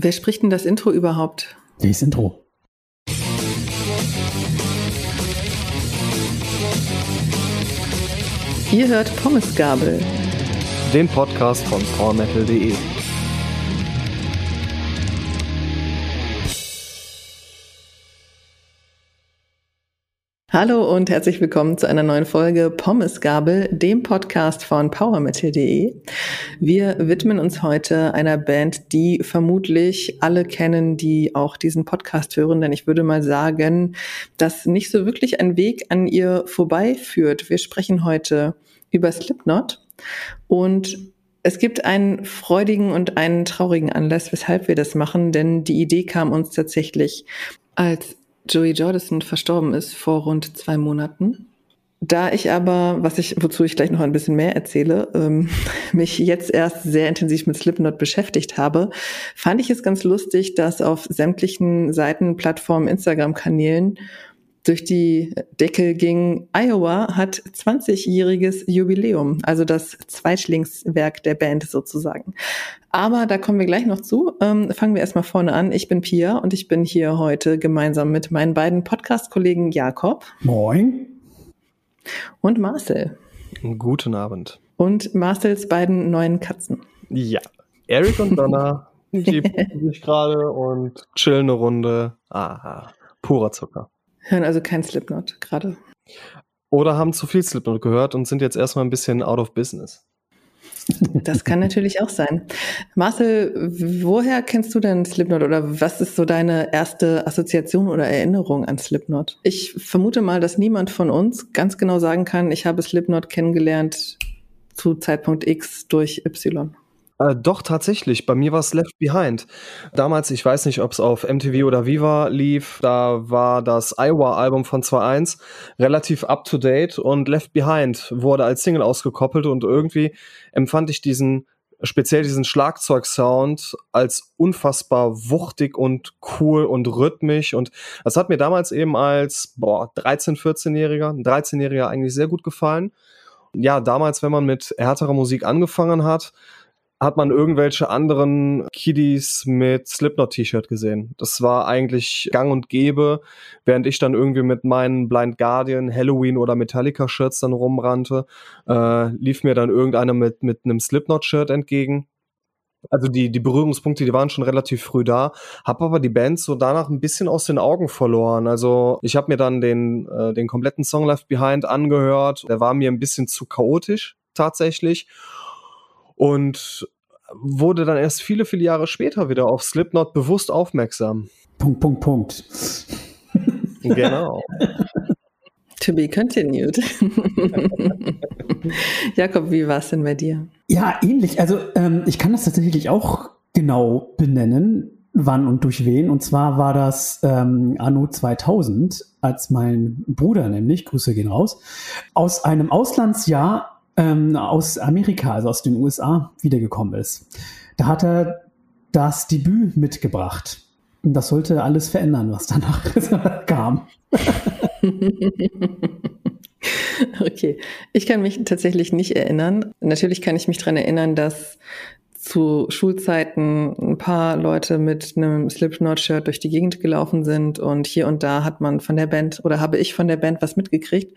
Wer spricht denn das Intro überhaupt? Das Intro. Ihr hört Pommesgabel. Den Podcast von powermetal.de. Hallo und herzlich willkommen zu einer neuen Folge Pommesgabel, dem Podcast von powermetal.de. Wir widmen uns heute einer Band, die vermutlich alle kennen, die auch diesen Podcast hören, denn ich würde mal sagen, dass nicht so wirklich ein Weg an ihr vorbeiführt. Wir sprechen heute über Slipknot und es gibt einen freudigen und einen traurigen Anlass, weshalb wir das machen, denn die Idee kam uns tatsächlich, als Joey Jordison verstorben ist vor rund zwei Monaten. Da ich aber, was ich, wozu ich gleich noch ein bisschen mehr erzähle, ähm, mich jetzt erst sehr intensiv mit Slipknot beschäftigt habe, fand ich es ganz lustig, dass auf sämtlichen Seiten, Plattformen, Instagram-Kanälen durch die Decke ging, Iowa hat 20-jähriges Jubiläum, also das Zweitlingswerk der Band sozusagen. Aber da kommen wir gleich noch zu. Ähm, fangen wir erstmal vorne an. Ich bin Pia und ich bin hier heute gemeinsam mit meinen beiden Podcast-Kollegen Jakob. Moin. Und Marcel. Guten Abend. Und Marcels beiden neuen Katzen. Ja, Eric und Donna, die sich gerade und chillen eine Runde. Aha, purer Zucker. Hören also kein Slipknot gerade. Oder haben zu viel Slipknot gehört und sind jetzt erstmal ein bisschen out of business. Das kann natürlich auch sein. Marcel, woher kennst du denn Slipknot oder was ist so deine erste Assoziation oder Erinnerung an Slipknot? Ich vermute mal, dass niemand von uns ganz genau sagen kann, ich habe Slipknot kennengelernt zu Zeitpunkt X durch Y. Äh, doch, tatsächlich. Bei mir war es Left Behind. Damals, ich weiß nicht, ob es auf MTV oder Viva lief, da war das Iowa-Album von 2.1 relativ up-to-date und Left Behind wurde als Single ausgekoppelt und irgendwie empfand ich diesen speziell diesen Schlagzeugsound als unfassbar wuchtig und cool und rhythmisch und das hat mir damals eben als boah, 13, 14-Jähriger, 13-Jähriger eigentlich sehr gut gefallen. Ja, damals, wenn man mit härterer Musik angefangen hat, hat man irgendwelche anderen Kiddies mit Slipknot-T-Shirt gesehen. Das war eigentlich gang und gäbe, während ich dann irgendwie mit meinen Blind Guardian, Halloween oder Metallica-Shirts dann rumrannte, äh, lief mir dann irgendeiner mit, mit einem Slipknot-Shirt entgegen. Also die, die Berührungspunkte, die waren schon relativ früh da, habe aber die Band so danach ein bisschen aus den Augen verloren. Also ich habe mir dann den, äh, den kompletten Song Left Behind angehört. Der war mir ein bisschen zu chaotisch tatsächlich und wurde dann erst viele, viele Jahre später wieder auf Slipknot bewusst aufmerksam. Punkt, Punkt, Punkt. Genau. To be continued. Jakob, wie war es denn bei dir? Ja, ähnlich. Also ähm, ich kann das tatsächlich auch genau benennen, wann und durch wen. Und zwar war das ähm, Anno 2000, als mein Bruder nämlich, Grüße gehen raus, aus einem Auslandsjahr ähm, aus Amerika, also aus den USA, wiedergekommen ist. Da hat er das Debüt mitgebracht. Und das sollte alles verändern, was danach kam. okay, ich kann mich tatsächlich nicht erinnern. Natürlich kann ich mich daran erinnern, dass zu Schulzeiten ein paar Leute mit einem Slipknot-Shirt durch die Gegend gelaufen sind und hier und da hat man von der Band oder habe ich von der Band was mitgekriegt.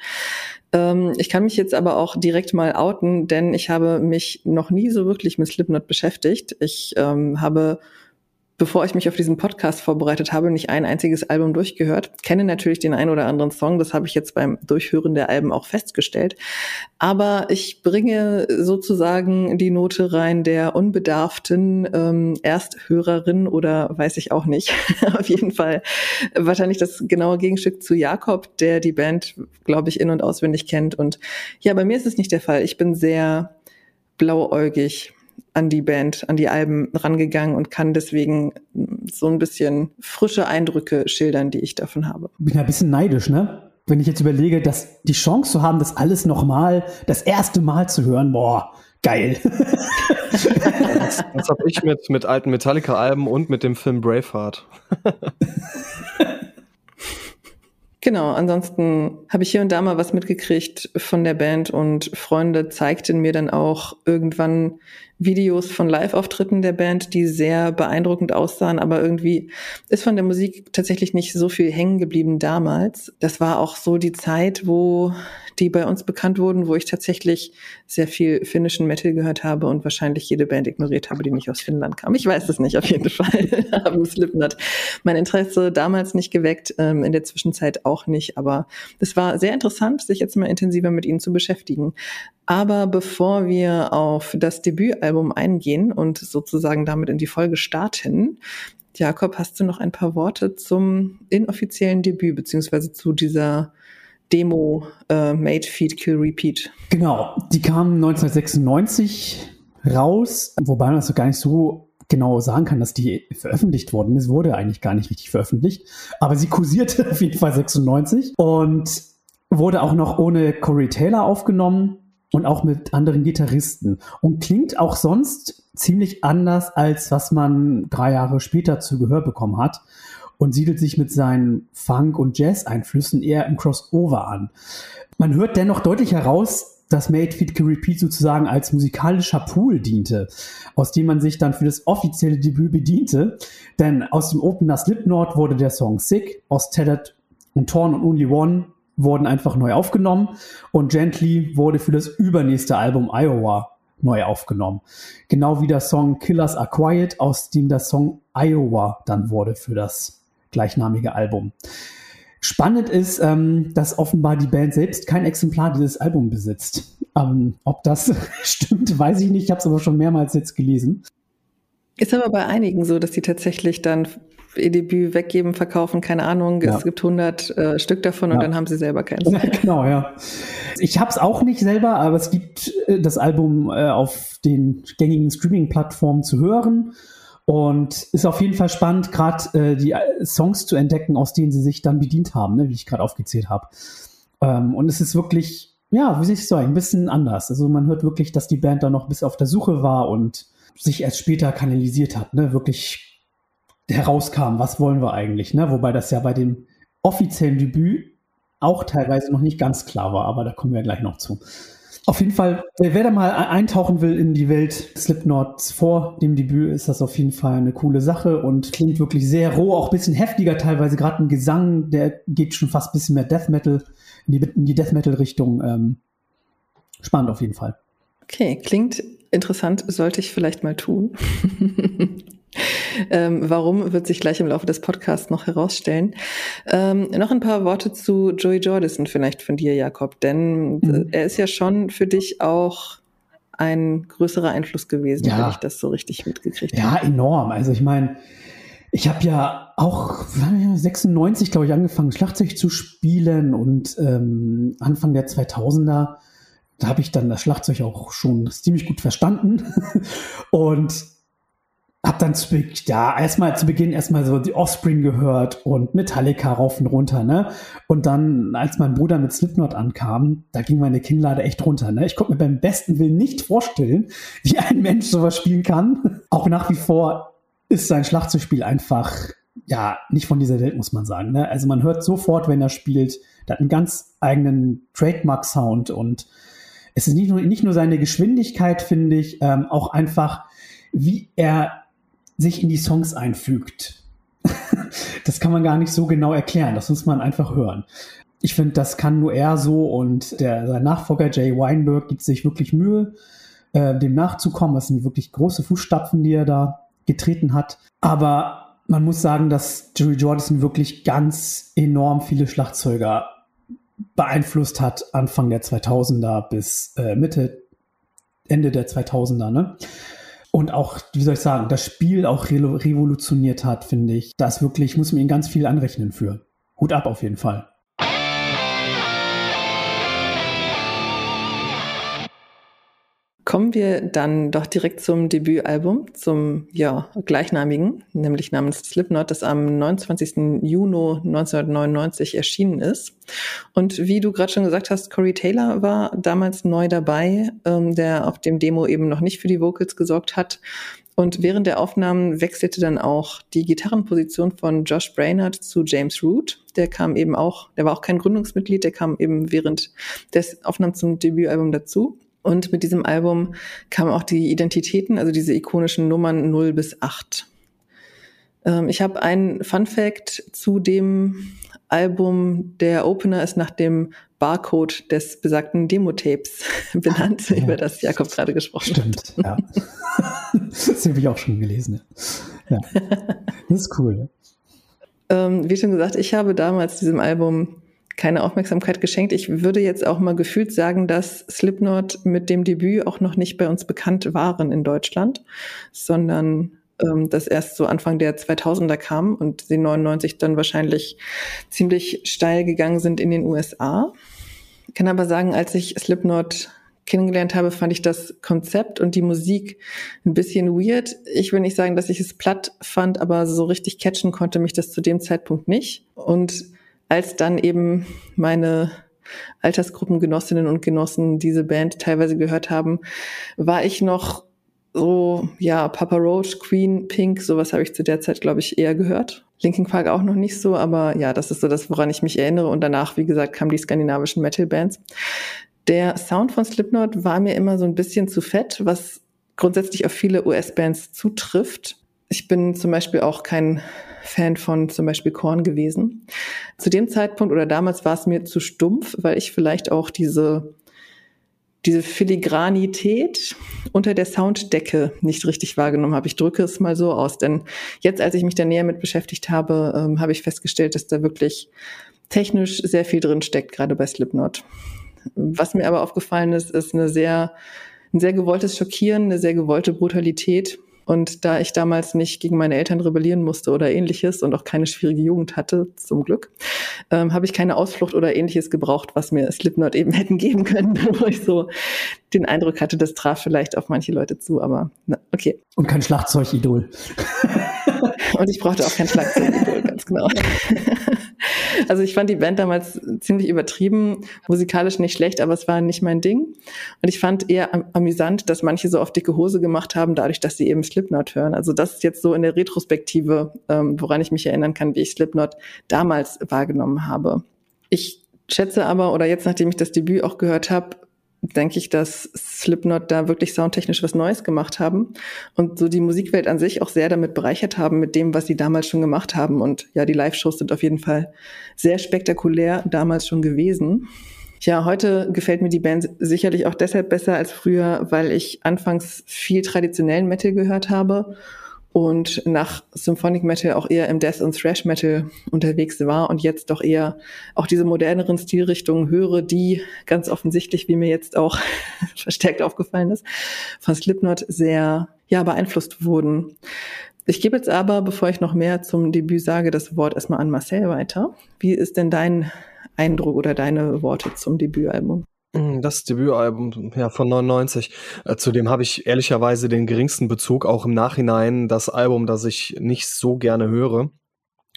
Ähm, ich kann mich jetzt aber auch direkt mal outen, denn ich habe mich noch nie so wirklich mit Slipknot beschäftigt. Ich ähm, habe bevor ich mich auf diesen Podcast vorbereitet habe, nicht ein einziges Album durchgehört. Kenne natürlich den einen oder anderen Song, das habe ich jetzt beim Durchhören der Alben auch festgestellt. Aber ich bringe sozusagen die Note rein der unbedarften ähm, Ersthörerin oder weiß ich auch nicht. auf jeden Fall wahrscheinlich das genaue Gegenstück zu Jakob, der die Band, glaube ich, in- und auswendig kennt. Und ja, bei mir ist es nicht der Fall. Ich bin sehr blauäugig an die Band, an die Alben rangegangen und kann deswegen so ein bisschen frische Eindrücke schildern, die ich davon habe. Bin ja ein bisschen neidisch, ne? Wenn ich jetzt überlege, dass die Chance zu haben, das alles nochmal, das erste Mal zu hören, boah, geil. das, das habe ich mit, mit alten Metallica-Alben und mit dem Film Braveheart. Genau, ansonsten habe ich hier und da mal was mitgekriegt von der Band und Freunde zeigten mir dann auch irgendwann Videos von Live-Auftritten der Band, die sehr beeindruckend aussahen, aber irgendwie ist von der Musik tatsächlich nicht so viel hängen geblieben damals. Das war auch so die Zeit, wo die bei uns bekannt wurden, wo ich tatsächlich sehr viel finnischen Metal gehört habe und wahrscheinlich jede Band ignoriert habe, die nicht aus Finnland kam. Ich weiß es nicht, auf jeden Fall haben Slipknot mein Interesse damals nicht geweckt, ähm, in der Zwischenzeit auch nicht, aber es war sehr interessant, sich jetzt mal intensiver mit ihnen zu beschäftigen. Aber bevor wir auf das Debütalbum eingehen und sozusagen damit in die Folge starten, Jakob, hast du noch ein paar Worte zum inoffiziellen Debüt beziehungsweise zu dieser Demo äh, Made Feed Kill Repeat? Genau, die kam 1996 raus, wobei man das gar nicht so genau sagen kann, dass die veröffentlicht worden ist. Wurde eigentlich gar nicht richtig veröffentlicht, aber sie kursierte auf jeden Fall 96 und wurde auch noch ohne Corey Taylor aufgenommen und auch mit anderen Gitarristen und klingt auch sonst ziemlich anders, als was man drei Jahre später zu Gehör bekommen hat und siedelt sich mit seinen Funk- und Jazz-Einflüssen eher im Crossover an. Man hört dennoch deutlich heraus, dass Made Fit Can Repeat sozusagen als musikalischer Pool diente, aus dem man sich dann für das offizielle Debüt bediente. Denn aus dem Opener Slipknot wurde der Song Sick, aus Tethered und Torn und Only One wurden einfach neu aufgenommen und Gently wurde für das übernächste Album Iowa neu aufgenommen. Genau wie der Song Killers Are Quiet, aus dem der Song Iowa dann wurde für das gleichnamige Album. Spannend ist, ähm, dass offenbar die Band selbst kein Exemplar dieses Albums besitzt. Ähm, ob das stimmt, weiß ich nicht. Ich habe es aber schon mehrmals jetzt gelesen. Ist aber bei einigen so, dass die tatsächlich dann ihr Debüt weggeben, verkaufen, keine Ahnung. Ja. Es gibt 100 äh, Stück davon ja. und dann haben sie selber keins. Ja, genau, ja. Ich habe es auch nicht selber, aber es gibt äh, das Album äh, auf den gängigen Streaming-Plattformen zu hören. Und ist auf jeden Fall spannend, gerade äh, die äh, Songs zu entdecken, aus denen sie sich dann bedient haben, ne, wie ich gerade aufgezählt habe. Ähm, und es ist wirklich, ja, wie soll ich sagen, ein bisschen anders. Also man hört wirklich, dass die Band da noch bis auf der Suche war und sich erst später kanalisiert hat, ne, wirklich herauskam, was wollen wir eigentlich, ne? Wobei das ja bei dem offiziellen Debüt auch teilweise noch nicht ganz klar war, aber da kommen wir gleich noch zu. Auf jeden Fall, wer da mal eintauchen will in die Welt Slipknots vor dem Debüt, ist das auf jeden Fall eine coole Sache und klingt wirklich sehr roh, auch ein bisschen heftiger teilweise. Gerade ein Gesang, der geht schon fast ein bisschen mehr Death Metal, in die, in die Death Metal Richtung. Ähm, spannend auf jeden Fall. Okay, klingt interessant, sollte ich vielleicht mal tun. Ähm, warum wird sich gleich im Laufe des Podcasts noch herausstellen. Ähm, noch ein paar Worte zu Joey Jordison vielleicht von dir, Jakob, denn mhm. er ist ja schon für dich auch ein größerer Einfluss gewesen, ja. wenn ich das so richtig mitgekriegt ja, habe. Ja, enorm. Also ich meine, ich habe ja auch 96, glaube ich, angefangen, Schlagzeug zu spielen und ähm, Anfang der 2000er, da habe ich dann das Schlagzeug auch schon ziemlich gut verstanden. und hab dann zu, ja, erstmal zu Beginn erstmal so die Offspring gehört und Metallica rauf und runter, ne? Und dann, als mein Bruder mit Slipknot ankam, da ging meine Kinnlade echt runter, ne? Ich konnte mir beim besten Willen nicht vorstellen, wie ein Mensch sowas spielen kann. Auch nach wie vor ist sein Schlagzeugspiel einfach, ja, nicht von dieser Welt, muss man sagen, ne? Also man hört sofort, wenn er spielt, der hat einen ganz eigenen Trademark-Sound und es ist nicht nur, nicht nur seine Geschwindigkeit, finde ich, ähm, auch einfach, wie er sich in die Songs einfügt. das kann man gar nicht so genau erklären. Das muss man einfach hören. Ich finde, das kann nur er so und der, sein Nachfolger Jay Weinberg gibt sich wirklich Mühe, äh, dem nachzukommen. Das sind wirklich große Fußstapfen, die er da getreten hat. Aber man muss sagen, dass Jerry Jordison wirklich ganz enorm viele Schlagzeuger beeinflusst hat, Anfang der 2000er bis äh, Mitte, Ende der 2000er. Ne? Und auch, wie soll ich sagen, das Spiel auch revolutioniert hat, finde ich. Das wirklich, muss man ihm ganz viel anrechnen für. Hut ab auf jeden Fall. Kommen wir dann doch direkt zum Debütalbum, zum ja, gleichnamigen, nämlich namens Slipknot, das am 29. Juni 1999 erschienen ist. Und wie du gerade schon gesagt hast, Corey Taylor war damals neu dabei, ähm, der auf dem Demo eben noch nicht für die Vocals gesorgt hat. Und während der Aufnahmen wechselte dann auch die Gitarrenposition von Josh Brainerd zu James Root. Der kam eben auch, der war auch kein Gründungsmitglied, der kam eben während des Aufnahmen zum Debütalbum dazu. Und mit diesem Album kamen auch die Identitäten, also diese ikonischen Nummern 0 bis 8. Ähm, ich habe einen Fun Fact zu dem Album. Der Opener ist nach dem Barcode des besagten Demo-Tapes benannt, ja. über das Jakob gerade gesprochen Stimmt, hat. ja. das habe ich auch schon gelesen. Ja. Das ist cool. Ähm, wie schon gesagt, ich habe damals diesem Album keine Aufmerksamkeit geschenkt. Ich würde jetzt auch mal gefühlt sagen, dass Slipknot mit dem Debüt auch noch nicht bei uns bekannt waren in Deutschland, sondern ähm, das erst so Anfang der 2000er kam und sie 99 dann wahrscheinlich ziemlich steil gegangen sind in den USA. Ich kann aber sagen, als ich Slipknot kennengelernt habe, fand ich das Konzept und die Musik ein bisschen weird. Ich will nicht sagen, dass ich es platt fand, aber so richtig catchen konnte mich das zu dem Zeitpunkt nicht. Und als dann eben meine Altersgruppengenossinnen und Genossen diese Band teilweise gehört haben, war ich noch so, ja, Papa Roach, Queen, Pink, sowas habe ich zu der Zeit, glaube ich, eher gehört. Linkin Park auch noch nicht so, aber ja, das ist so das, woran ich mich erinnere. Und danach, wie gesagt, kamen die skandinavischen Metal-Bands. Der Sound von Slipknot war mir immer so ein bisschen zu fett, was grundsätzlich auf viele US-Bands zutrifft. Ich bin zum Beispiel auch kein Fan von zum Beispiel Korn gewesen. Zu dem Zeitpunkt oder damals war es mir zu stumpf, weil ich vielleicht auch diese diese Filigranität unter der Sounddecke nicht richtig wahrgenommen habe. Ich drücke es mal so aus, denn jetzt, als ich mich da näher mit beschäftigt habe, ähm, habe ich festgestellt, dass da wirklich technisch sehr viel drin steckt, gerade bei Slipknot. Was mir aber aufgefallen ist, ist eine sehr, ein sehr gewolltes Schockieren, eine sehr gewollte Brutalität und da ich damals nicht gegen meine Eltern rebellieren musste oder ähnliches und auch keine schwierige Jugend hatte, zum Glück, ähm, habe ich keine Ausflucht oder ähnliches gebraucht, was mir Slipknot eben hätten geben können, wo ich so den Eindruck hatte, das traf vielleicht auf manche Leute zu, aber na, okay. Und kein Schlagzeugidol. und ich brauchte auch kein Schlagzeugidol, ganz genau. Also ich fand die Band damals ziemlich übertrieben, musikalisch nicht schlecht, aber es war nicht mein Ding. Und ich fand eher am amüsant, dass manche so auf dicke Hose gemacht haben, dadurch, dass sie eben Slipknot hören. Also das ist jetzt so in der Retrospektive, ähm, woran ich mich erinnern kann, wie ich Slipknot damals wahrgenommen habe. Ich schätze aber, oder jetzt, nachdem ich das Debüt auch gehört habe, denke ich, dass Slipknot da wirklich soundtechnisch was Neues gemacht haben und so die Musikwelt an sich auch sehr damit bereichert haben mit dem, was sie damals schon gemacht haben. Und ja, die Live-Shows sind auf jeden Fall sehr spektakulär damals schon gewesen. Ja, heute gefällt mir die Band sicherlich auch deshalb besser als früher, weil ich anfangs viel traditionellen Metal gehört habe und nach Symphonic Metal auch eher im Death und Thrash Metal unterwegs war und jetzt doch eher auch diese moderneren Stilrichtungen höre, die ganz offensichtlich, wie mir jetzt auch verstärkt aufgefallen ist, von Slipknot sehr ja beeinflusst wurden. Ich gebe jetzt aber, bevor ich noch mehr zum Debüt sage, das Wort erstmal an Marcel weiter. Wie ist denn dein Eindruck oder deine Worte zum Debütalbum? Hm, das Debütalbum ja, von 99. Äh, zu dem habe ich ehrlicherweise den geringsten Bezug, auch im Nachhinein das Album, das ich nicht so gerne höre.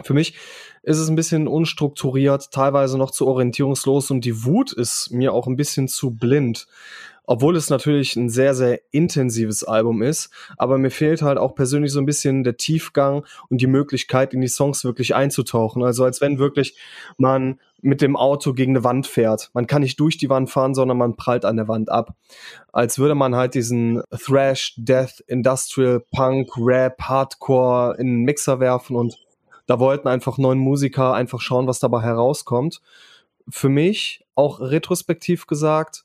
Für mich ist es ein bisschen unstrukturiert, teilweise noch zu orientierungslos und die Wut ist mir auch ein bisschen zu blind obwohl es natürlich ein sehr, sehr intensives Album ist, aber mir fehlt halt auch persönlich so ein bisschen der Tiefgang und die Möglichkeit, in die Songs wirklich einzutauchen. Also als wenn wirklich man mit dem Auto gegen eine Wand fährt. Man kann nicht durch die Wand fahren, sondern man prallt an der Wand ab. Als würde man halt diesen Thrash, Death, Industrial, Punk, Rap, Hardcore in einen Mixer werfen und da wollten einfach neun Musiker einfach schauen, was dabei herauskommt. Für mich, auch retrospektiv gesagt,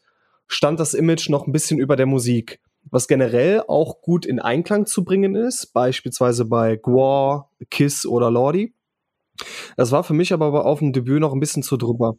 stand das Image noch ein bisschen über der Musik, was generell auch gut in Einklang zu bringen ist, beispielsweise bei Gwar, Kiss oder Lordi. Das war für mich aber auf dem Debüt noch ein bisschen zu drüber.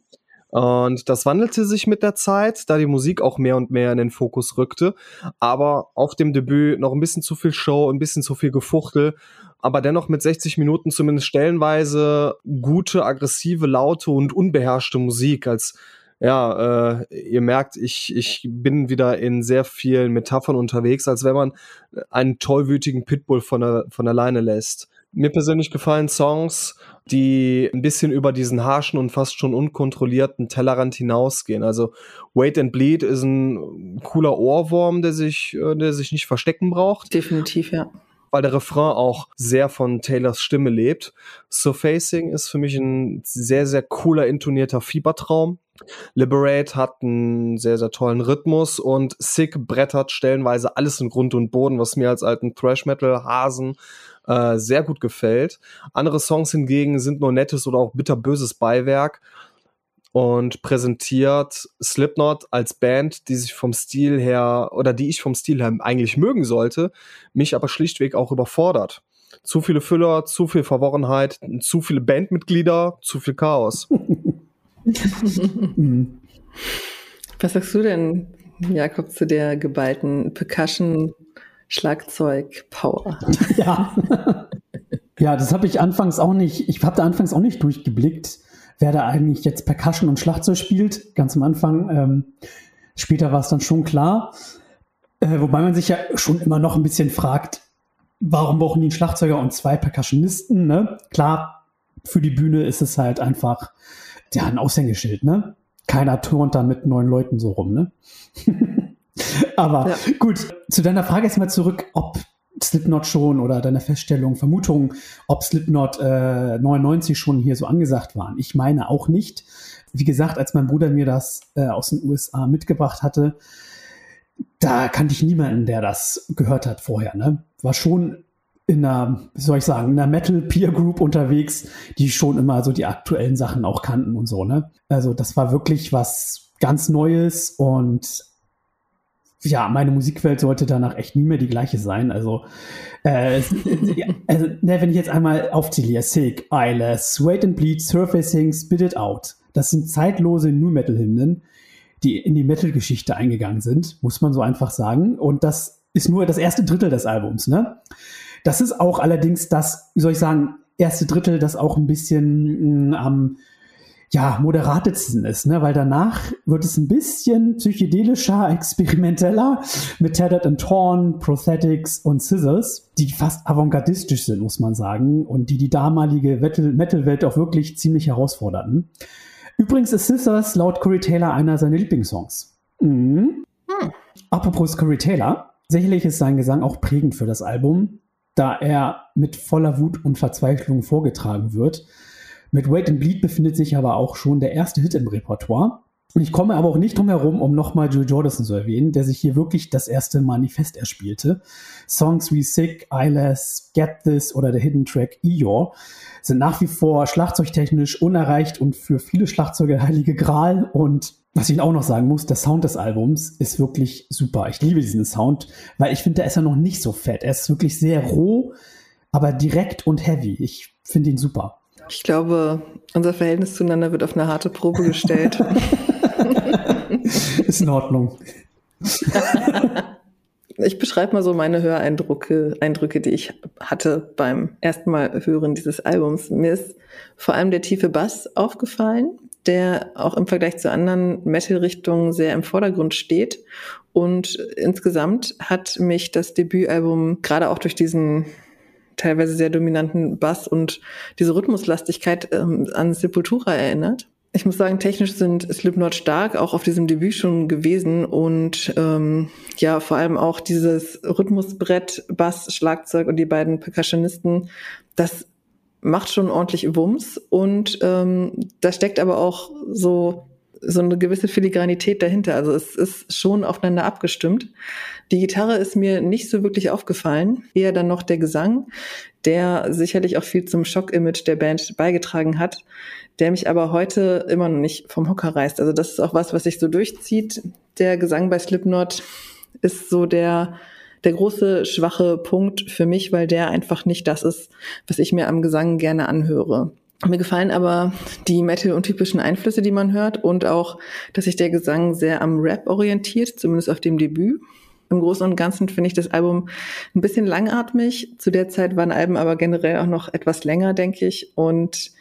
Und das wandelte sich mit der Zeit, da die Musik auch mehr und mehr in den Fokus rückte. Aber auf dem Debüt noch ein bisschen zu viel Show, ein bisschen zu viel Gefuchtel. Aber dennoch mit 60 Minuten zumindest stellenweise gute, aggressive, laute und unbeherrschte Musik als ja, äh, ihr merkt, ich, ich bin wieder in sehr vielen Metaphern unterwegs, als wenn man einen tollwütigen Pitbull von der, von alleine lässt. Mir persönlich gefallen Songs, die ein bisschen über diesen harschen und fast schon unkontrollierten Tellerrand hinausgehen. Also Wait and Bleed ist ein cooler Ohrwurm, der sich, äh, der sich nicht verstecken braucht. Definitiv, ja. Weil der Refrain auch sehr von Taylors Stimme lebt. Surfacing ist für mich ein sehr, sehr cooler, intonierter Fiebertraum. Liberate hat einen sehr, sehr tollen Rhythmus und Sick brettert stellenweise alles in Grund und Boden, was mir als alten Thrash-Metal-Hasen äh, sehr gut gefällt. Andere Songs hingegen sind nur nettes oder auch bitterböses Beiwerk und präsentiert Slipknot als Band, die sich vom Stil her oder die ich vom Stil her eigentlich mögen sollte, mich aber schlichtweg auch überfordert. Zu viele Füller, zu viel Verworrenheit, zu viele Bandmitglieder, zu viel Chaos. Was sagst du denn, Jakob, zu der geballten Percussion Schlagzeug Power? Ja. ja, das habe ich anfangs auch nicht, ich habe da anfangs auch nicht durchgeblickt, wer da eigentlich jetzt Percussion und Schlagzeug spielt, ganz am Anfang. Ähm, später war es dann schon klar. Äh, wobei man sich ja schon immer noch ein bisschen fragt, warum brauchen die einen Schlagzeuger und zwei Percussionisten? Ne? Klar, für die Bühne ist es halt einfach ja, ein Aushängeschild, ne? Keiner turnt da mit neun Leuten so rum, ne? Aber ja. gut, zu deiner Frage jetzt mal zurück, ob Slipknot schon oder deine Feststellung, Vermutung, ob Slipknot äh, 99 schon hier so angesagt waren. Ich meine auch nicht. Wie gesagt, als mein Bruder mir das äh, aus den USA mitgebracht hatte, da kannte ich niemanden, der das gehört hat vorher. Ne? War schon in einer, wie soll ich sagen, in einer Metal Peer Group unterwegs, die schon immer so die aktuellen Sachen auch kannten und so, ne? Also das war wirklich was ganz Neues und ja, meine Musikwelt sollte danach echt nie mehr die gleiche sein. Also, äh, also ne, wenn ich jetzt einmal aufzähle, Sick, Eyeless, Wait and Bleed, Surfacing, Spit It Out. Das sind zeitlose New Metal Hymnen, die in die Metal-Geschichte eingegangen sind, muss man so einfach sagen. Und das ist nur das erste Drittel des Albums, ne? Das ist auch allerdings das, wie soll ich sagen, erste Drittel, das auch ein bisschen mm, am ja, moderatesten ist, ne? weil danach wird es ein bisschen psychedelischer, experimenteller mit Tethered and Torn, Prosthetics und Scissors, die fast avantgardistisch sind, muss man sagen, und die die damalige Metal-Welt auch wirklich ziemlich herausforderten. Übrigens ist Scissors laut Corey Taylor einer seiner Lieblingssongs. Mhm. Hm. Apropos Corey Taylor, sicherlich ist sein Gesang auch prägend für das Album, da er mit voller Wut und Verzweiflung vorgetragen wird. Mit Wait and Bleed befindet sich aber auch schon der erste Hit im Repertoire. Und ich komme aber auch nicht drum herum, um nochmal Joe Jordison zu erwähnen, der sich hier wirklich das erste Manifest erspielte. Songs wie Sick, Eyeless, Get This oder der Hidden Track Eeyore sind nach wie vor schlagzeugtechnisch unerreicht und für viele Schlagzeuger heilige Gral. Und was ich auch noch sagen muss, der Sound des Albums ist wirklich super. Ich liebe diesen Sound, weil ich finde, der ist ja noch nicht so fett. Er ist wirklich sehr roh, aber direkt und heavy. Ich finde ihn super. Ich glaube, unser Verhältnis zueinander wird auf eine harte Probe gestellt. ist in Ordnung. Ich beschreibe mal so meine Höreindrücke, Eindrücke, die ich hatte beim ersten Mal hören dieses Albums. Mir ist vor allem der tiefe Bass aufgefallen, der auch im Vergleich zu anderen Metal-Richtungen sehr im Vordergrund steht. Und insgesamt hat mich das Debütalbum gerade auch durch diesen teilweise sehr dominanten Bass und diese Rhythmuslastigkeit ähm, an Sepultura erinnert. Ich muss sagen, technisch sind Slipknot stark, auch auf diesem Debüt schon gewesen und ähm, ja, vor allem auch dieses Rhythmusbrett, Bass, Schlagzeug und die beiden Percussionisten, das macht schon ordentlich Wumms und ähm, da steckt aber auch so so eine gewisse Filigranität dahinter. Also es ist schon aufeinander abgestimmt. Die Gitarre ist mir nicht so wirklich aufgefallen, eher dann noch der Gesang, der sicherlich auch viel zum Schock-Image der Band beigetragen hat, der mich aber heute immer noch nicht vom Hocker reißt. Also das ist auch was, was sich so durchzieht. Der Gesang bei Slipknot ist so der der große schwache Punkt für mich, weil der einfach nicht das ist, was ich mir am Gesang gerne anhöre. Mir gefallen aber die Metal-untypischen Einflüsse, die man hört und auch, dass sich der Gesang sehr am Rap orientiert, zumindest auf dem Debüt. Im Großen und Ganzen finde ich das Album ein bisschen langatmig. Zu der Zeit waren Alben aber generell auch noch etwas länger, denke ich. Und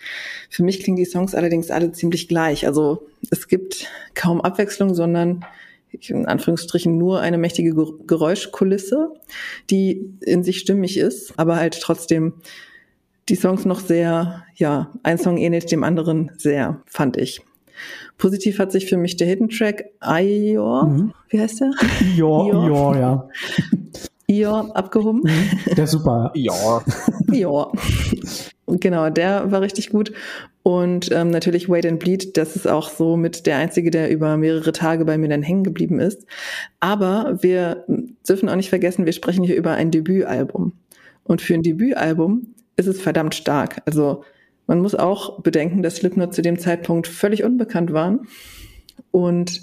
für mich klingen die Songs allerdings alle ziemlich gleich. Also es gibt kaum Abwechslung, sondern in Anführungsstrichen nur eine mächtige Geräuschkulisse, die in sich stimmig ist, aber halt trotzdem die Songs noch sehr, ja, ein Song ähnelt dem anderen sehr, fand ich. Positiv hat sich für mich der Hidden Track Ior, mhm. wie heißt der? Ior, Ior, ja. Ja, abgehoben. Mhm. Der ist super. Ja. ja. Genau, der war richtig gut. Und ähm, natürlich Wait and Bleed, das ist auch so mit der einzige, der über mehrere Tage bei mir dann hängen geblieben ist. Aber wir dürfen auch nicht vergessen, wir sprechen hier über ein Debütalbum. Und für ein Debütalbum ist es verdammt stark. Also man muss auch bedenken, dass Slipknot zu dem Zeitpunkt völlig unbekannt waren. Und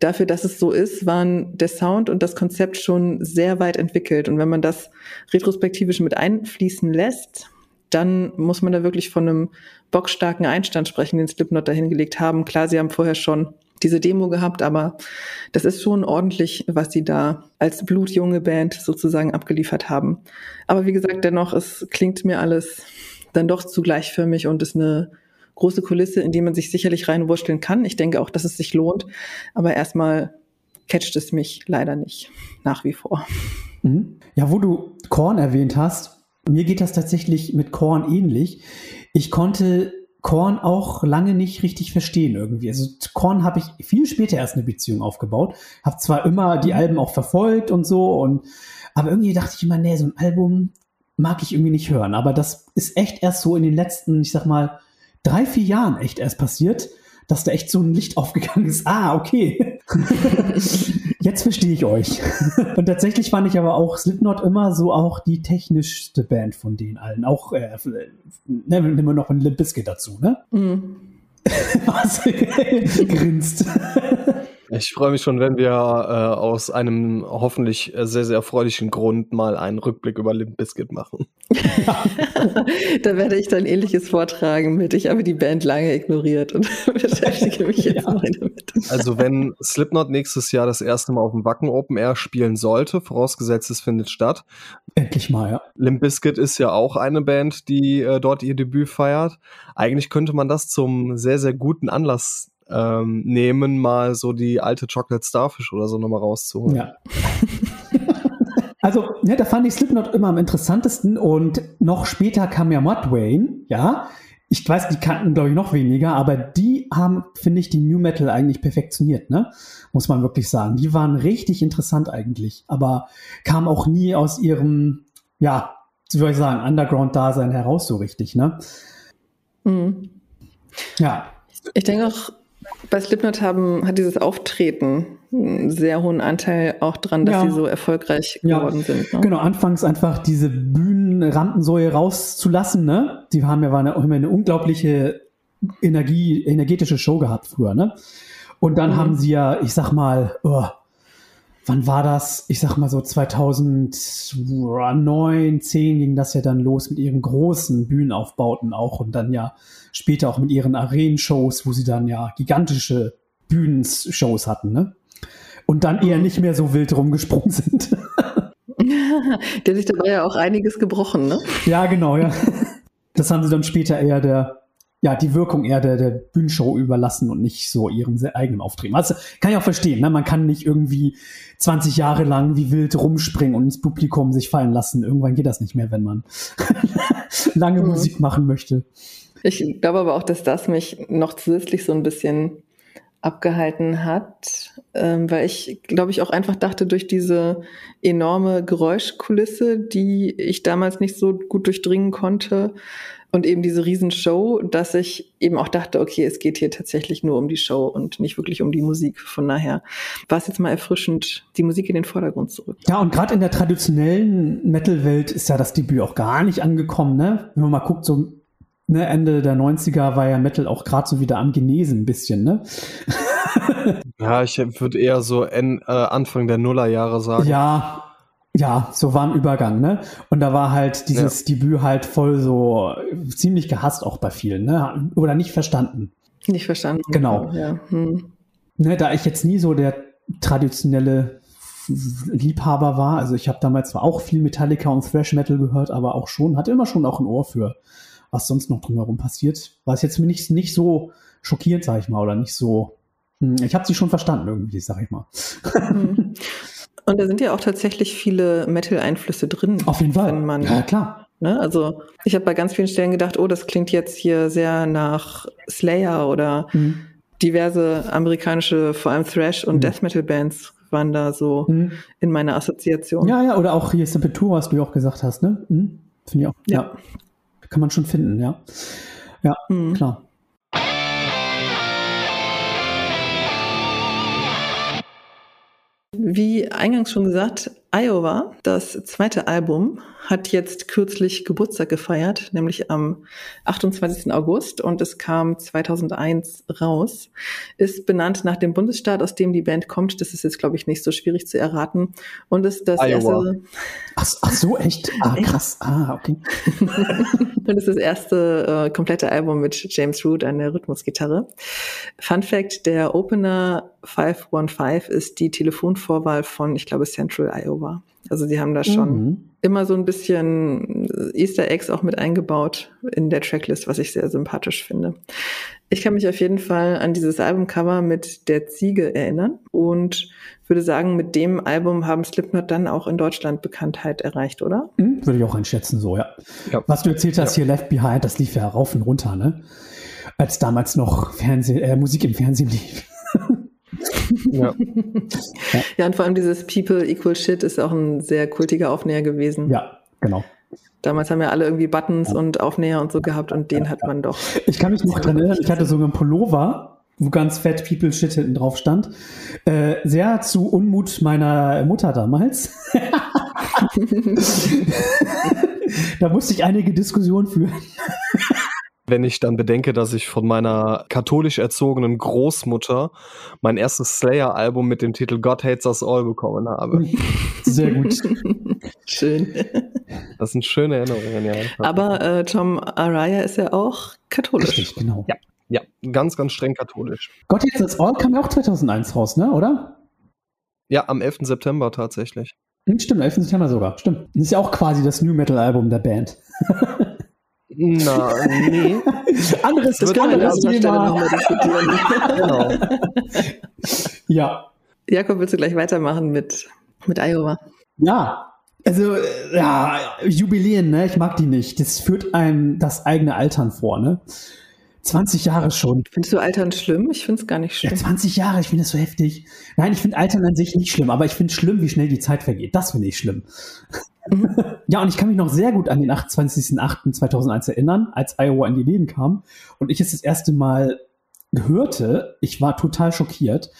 dafür, dass es so ist, waren der Sound und das Konzept schon sehr weit entwickelt. Und wenn man das retrospektivisch mit einfließen lässt, dann muss man da wirklich von einem bockstarken Einstand sprechen, den Slipknot da hingelegt haben. Klar, sie haben vorher schon diese Demo gehabt, aber das ist schon ordentlich, was sie da als blutjunge Band sozusagen abgeliefert haben. Aber wie gesagt, dennoch, es klingt mir alles dann doch zu gleichförmig und ist eine große Kulisse, in die man sich sicherlich reinwurschteln kann. Ich denke auch, dass es sich lohnt. Aber erstmal catcht es mich leider nicht, nach wie vor. Mhm. Ja, wo du Korn erwähnt hast, mir geht das tatsächlich mit Korn ähnlich. Ich konnte Korn auch lange nicht richtig verstehen irgendwie. Also Korn habe ich viel später erst eine Beziehung aufgebaut. Habe zwar immer die mhm. Alben auch verfolgt und so und aber irgendwie dachte ich immer, nee, so ein Album mag ich irgendwie nicht hören. Aber das ist echt erst so in den letzten, ich sag mal, drei, vier Jahren echt erst passiert, dass da echt so ein Licht aufgegangen ist. Ah, okay. Jetzt verstehe ich euch. Und tatsächlich fand ich aber auch Slipknot immer so auch die technischste Band von denen allen. Auch, äh, ne, nehmen wir noch ein Limp Bizkit dazu, ne? Mhm. Was? Grinst. Ich freue mich schon, wenn wir äh, aus einem hoffentlich sehr, sehr erfreulichen Grund mal einen Rückblick über Limp Bizkit machen. da werde ich dann ähnliches vortragen mit. Ich habe die Band lange ignoriert und beschäftige mich jetzt ja. neu damit. Also wenn Slipknot nächstes Jahr das erste Mal auf dem Wacken Open Air spielen sollte, vorausgesetzt es findet statt. Endlich mal, ja. Limp Bizkit ist ja auch eine Band, die äh, dort ihr Debüt feiert. Eigentlich könnte man das zum sehr, sehr guten Anlass ähm, nehmen, mal so die alte Chocolate Starfish oder so nochmal rauszuholen. Ja. also, ja, da fand ich Slipknot immer am interessantesten und noch später kam ja Mudwayne, ja. Ich weiß, die kannten, glaube ich, noch weniger, aber die haben, finde ich, die New Metal eigentlich perfektioniert, ne? Muss man wirklich sagen. Die waren richtig interessant eigentlich, aber kamen auch nie aus ihrem, ja, wie soll ich sagen, Underground-Dasein heraus so richtig, ne? Mhm. Ja. Ich denke auch, bei Slipknot haben, hat dieses Auftreten einen sehr hohen Anteil auch dran, dass ja. sie so erfolgreich geworden ja. sind. Ne? Genau, anfangs einfach diese Bühnenrampensäue rauszulassen, ne? Die haben ja war eine, eine unglaubliche Energie, energetische Show gehabt früher, ne? Und dann mhm. haben sie ja, ich sag mal, oh, wann war das? Ich sag mal so 2009, 10 ging das ja dann los mit ihren großen Bühnenaufbauten auch und dann ja später auch mit ihren Arenen-Shows, wo sie dann ja gigantische Bühnenshows hatten, ne? Und dann eher nicht mehr so wild rumgesprungen sind. der sich dabei ja auch einiges gebrochen, ne? Ja, genau, ja. Das haben sie dann später eher der, ja, die Wirkung eher der, der Bühnenshow überlassen und nicht so ihren eigenen Auftreten. Also kann ich auch verstehen, ne? Man kann nicht irgendwie 20 Jahre lang wie wild rumspringen und ins Publikum sich fallen lassen. Irgendwann geht das nicht mehr, wenn man lange mhm. Musik machen möchte. Ich glaube aber auch, dass das mich noch zusätzlich so ein bisschen abgehalten hat, ähm, weil ich, glaube ich, auch einfach dachte, durch diese enorme Geräuschkulisse, die ich damals nicht so gut durchdringen konnte und eben diese Riesenshow, dass ich eben auch dachte, okay, es geht hier tatsächlich nur um die Show und nicht wirklich um die Musik. Von daher war es jetzt mal erfrischend, die Musik in den Vordergrund zurück. Ja, und gerade in der traditionellen Metal-Welt ist ja das Debüt auch gar nicht angekommen, ne? Wenn man mal guckt, so ne, Ende der 90er war ja Metal auch gerade so wieder am Genesen ein bisschen, ne? ja, ich würde eher so en, äh, Anfang der Nullerjahre sagen. Ja, ja, so war ein Übergang, ne? Und da war halt dieses ja. Debüt halt voll so ziemlich gehasst auch bei vielen, ne? Oder nicht verstanden. Nicht verstanden. Genau. Ja. Hm. Ne, da ich jetzt nie so der traditionelle Liebhaber war, also ich habe damals zwar auch viel Metallica und Thrash Metal gehört, aber auch schon, hatte immer schon auch ein Ohr für was sonst noch drumherum passiert, war es jetzt nicht, nicht so schockierend, sag ich mal, oder nicht so. Hm, ich habe sie schon verstanden irgendwie, sag ich mal. Und da sind ja auch tatsächlich viele Metal-Einflüsse drin. Auf jeden Fall. Man, ja, klar. Ne, also ich habe bei ganz vielen Stellen gedacht, oh, das klingt jetzt hier sehr nach Slayer oder mhm. diverse amerikanische, vor allem Thrash- und mhm. Death Metal-Bands waren da so mhm. in meiner Assoziation. Ja, ja, oder auch hier Sepultura, was du ja auch gesagt hast, ne? Mhm. Finde ich auch. Ja. ja. Kann man schon finden, ja. Ja, mhm. klar. Wie eingangs schon gesagt, Iowa, das zweite Album, hat jetzt kürzlich Geburtstag gefeiert, nämlich am 28. August und es kam 2001 raus. Ist benannt nach dem Bundesstaat, aus dem die Band kommt. Das ist jetzt, glaube ich, nicht so schwierig zu erraten. Und ist das Iowa. erste. Ach, ach, so, echt? Ah, krass. Ah, okay. und ist das erste äh, komplette Album mit James Root an der Rhythmusgitarre. Fun Fact: Der Opener 515 ist die Telefonvorwahl von, ich glaube, Central Iowa. Also sie haben da schon mhm. immer so ein bisschen Easter Eggs auch mit eingebaut in der Tracklist, was ich sehr sympathisch finde. Ich kann mich auf jeden Fall an dieses Albumcover mit der Ziege erinnern und würde sagen, mit dem Album haben Slipknot dann auch in Deutschland Bekanntheit erreicht, oder? Mhm, würde ich auch einschätzen, so, ja. ja. Was du erzählt hast ja. hier, Left Behind, das lief ja rauf und runter, ne? Als damals noch Fernseh, äh, Musik im Fernsehen lief. Ja. ja, und vor allem dieses People Equal Shit ist auch ein sehr kultiger Aufnäher gewesen. Ja, genau. Damals haben ja alle irgendwie Buttons ja. und Aufnäher und so gehabt und den ja, hat man doch. Ich kann mich noch dran erinnern, ich hatte sogar einen Pullover, wo ganz fett People Shit hinten drauf stand. Äh, sehr zu Unmut meiner Mutter damals. da musste ich einige Diskussionen führen wenn ich dann bedenke, dass ich von meiner katholisch erzogenen Großmutter mein erstes Slayer-Album mit dem Titel God Hates Us All bekommen habe. Sehr gut. Schön. Das sind schöne Erinnerungen, ja. Aber äh, Tom Araya ist ja auch katholisch. Richtig, genau. Ja, ja, ganz, ganz streng katholisch. God Hates Us All kam ja auch 2001 raus, ne, oder? Ja, am 11. September tatsächlich. Hm, stimmt, 11. September sogar. Stimmt. Das ist ja auch quasi das New Metal Album der Band. Na, nee. anderes, das können wir Thema. genau. ja. Jakob, willst du gleich weitermachen mit, mit Iowa? Ja, also, ja, Jubiläen, ne? Ich mag die nicht. Das führt einem das eigene Altern vor, ne? 20 Jahre schon. Findest du Altern schlimm? Ich finde es gar nicht schlimm. Ja, 20 Jahre, ich finde das so heftig. Nein, ich finde Altern an sich nicht schlimm, aber ich finde schlimm, wie schnell die Zeit vergeht. Das finde ich schlimm. Mhm. ja, und ich kann mich noch sehr gut an den 28.08.2001 erinnern, als Iowa in die Läden kam und ich es das erste Mal hörte. Ich war total schockiert,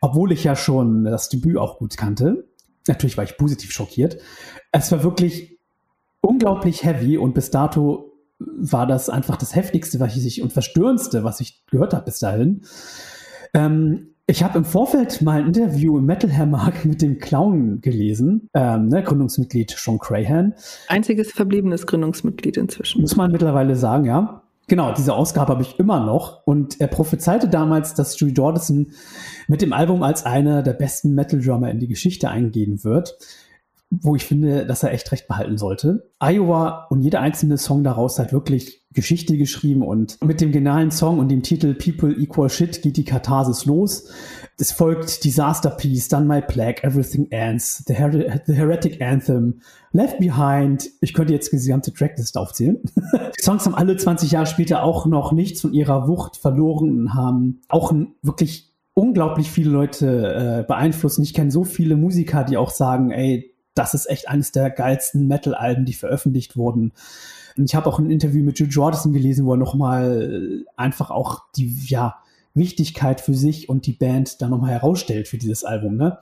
obwohl ich ja schon das Debüt auch gut kannte. Natürlich war ich positiv schockiert. Es war wirklich unglaublich heavy und bis dato war das einfach das heftigste, was ich und verstörendste, was ich gehört habe bis dahin. Ähm, ich habe im Vorfeld mal ein Interview im Metal Hammer mit dem Clown gelesen, ähm, ne, Gründungsmitglied Sean Crahan. Einziges verbliebenes Gründungsmitglied inzwischen. Muss man mittlerweile sagen, ja. Genau, diese Ausgabe habe ich immer noch. Und er prophezeite damals, dass Stewie Jordison mit dem Album als einer der besten Metal-Drummer in die Geschichte eingehen wird wo ich finde, dass er echt recht behalten sollte. Iowa und jeder einzelne Song daraus hat wirklich Geschichte geschrieben und mit dem genialen Song und dem Titel People Equal Shit geht die Katharsis los. Es folgt Disaster Piece, Done My Plague, Everything Ends, The, Her The Heretic Anthem, Left Behind. Ich könnte jetzt die gesamte Tracklist aufzählen. die Songs haben alle 20 Jahre später auch noch nichts von ihrer Wucht verloren und haben auch wirklich unglaublich viele Leute äh, beeinflussen. Ich kenne so viele Musiker, die auch sagen, ey, das ist echt eines der geilsten Metal-Alben, die veröffentlicht wurden. Und ich habe auch ein Interview mit Joe Jordison gelesen, wo er nochmal einfach auch die, ja, Wichtigkeit für sich und die Band da nochmal herausstellt für dieses Album. Ne?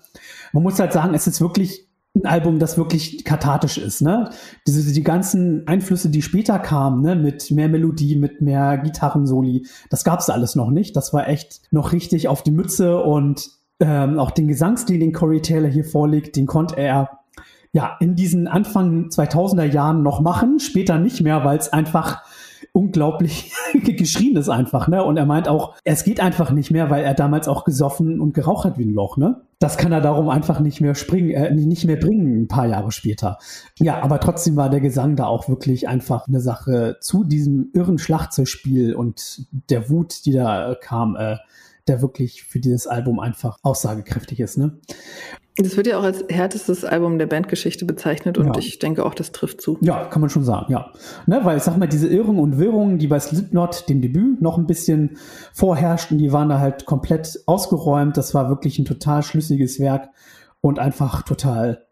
Man muss halt sagen, es ist wirklich ein Album, das wirklich kathartisch ist. Ne? Diese, die ganzen Einflüsse, die später kamen, ne? mit mehr Melodie, mit mehr Gitarrensoli, das gab es alles noch nicht. Das war echt noch richtig auf die Mütze und ähm, auch den Gesangsstil, den Corey Taylor hier vorlegt, den konnte er ja, in diesen Anfang 2000er Jahren noch machen, später nicht mehr, weil es einfach unglaublich geschrien ist einfach, ne? Und er meint auch, es geht einfach nicht mehr, weil er damals auch gesoffen und geraucht hat wie ein Loch, ne? Das kann er darum einfach nicht mehr springen, äh, nicht mehr bringen, ein paar Jahre später. Ja, aber trotzdem war der Gesang da auch wirklich einfach eine Sache zu diesem irren Schlagzeugspiel und der Wut, die da kam, äh, der wirklich für dieses Album einfach aussagekräftig ist. Ne? Das wird ja auch als härtestes Album der Bandgeschichte bezeichnet und ja. ich denke auch, das trifft zu. Ja, kann man schon sagen, ja. Ne, weil ich sag mal, diese Irrungen und Wirrungen, die bei Slipknot, dem Debüt, noch ein bisschen vorherrschten, die waren da halt komplett ausgeräumt. Das war wirklich ein total schlüssiges Werk und einfach total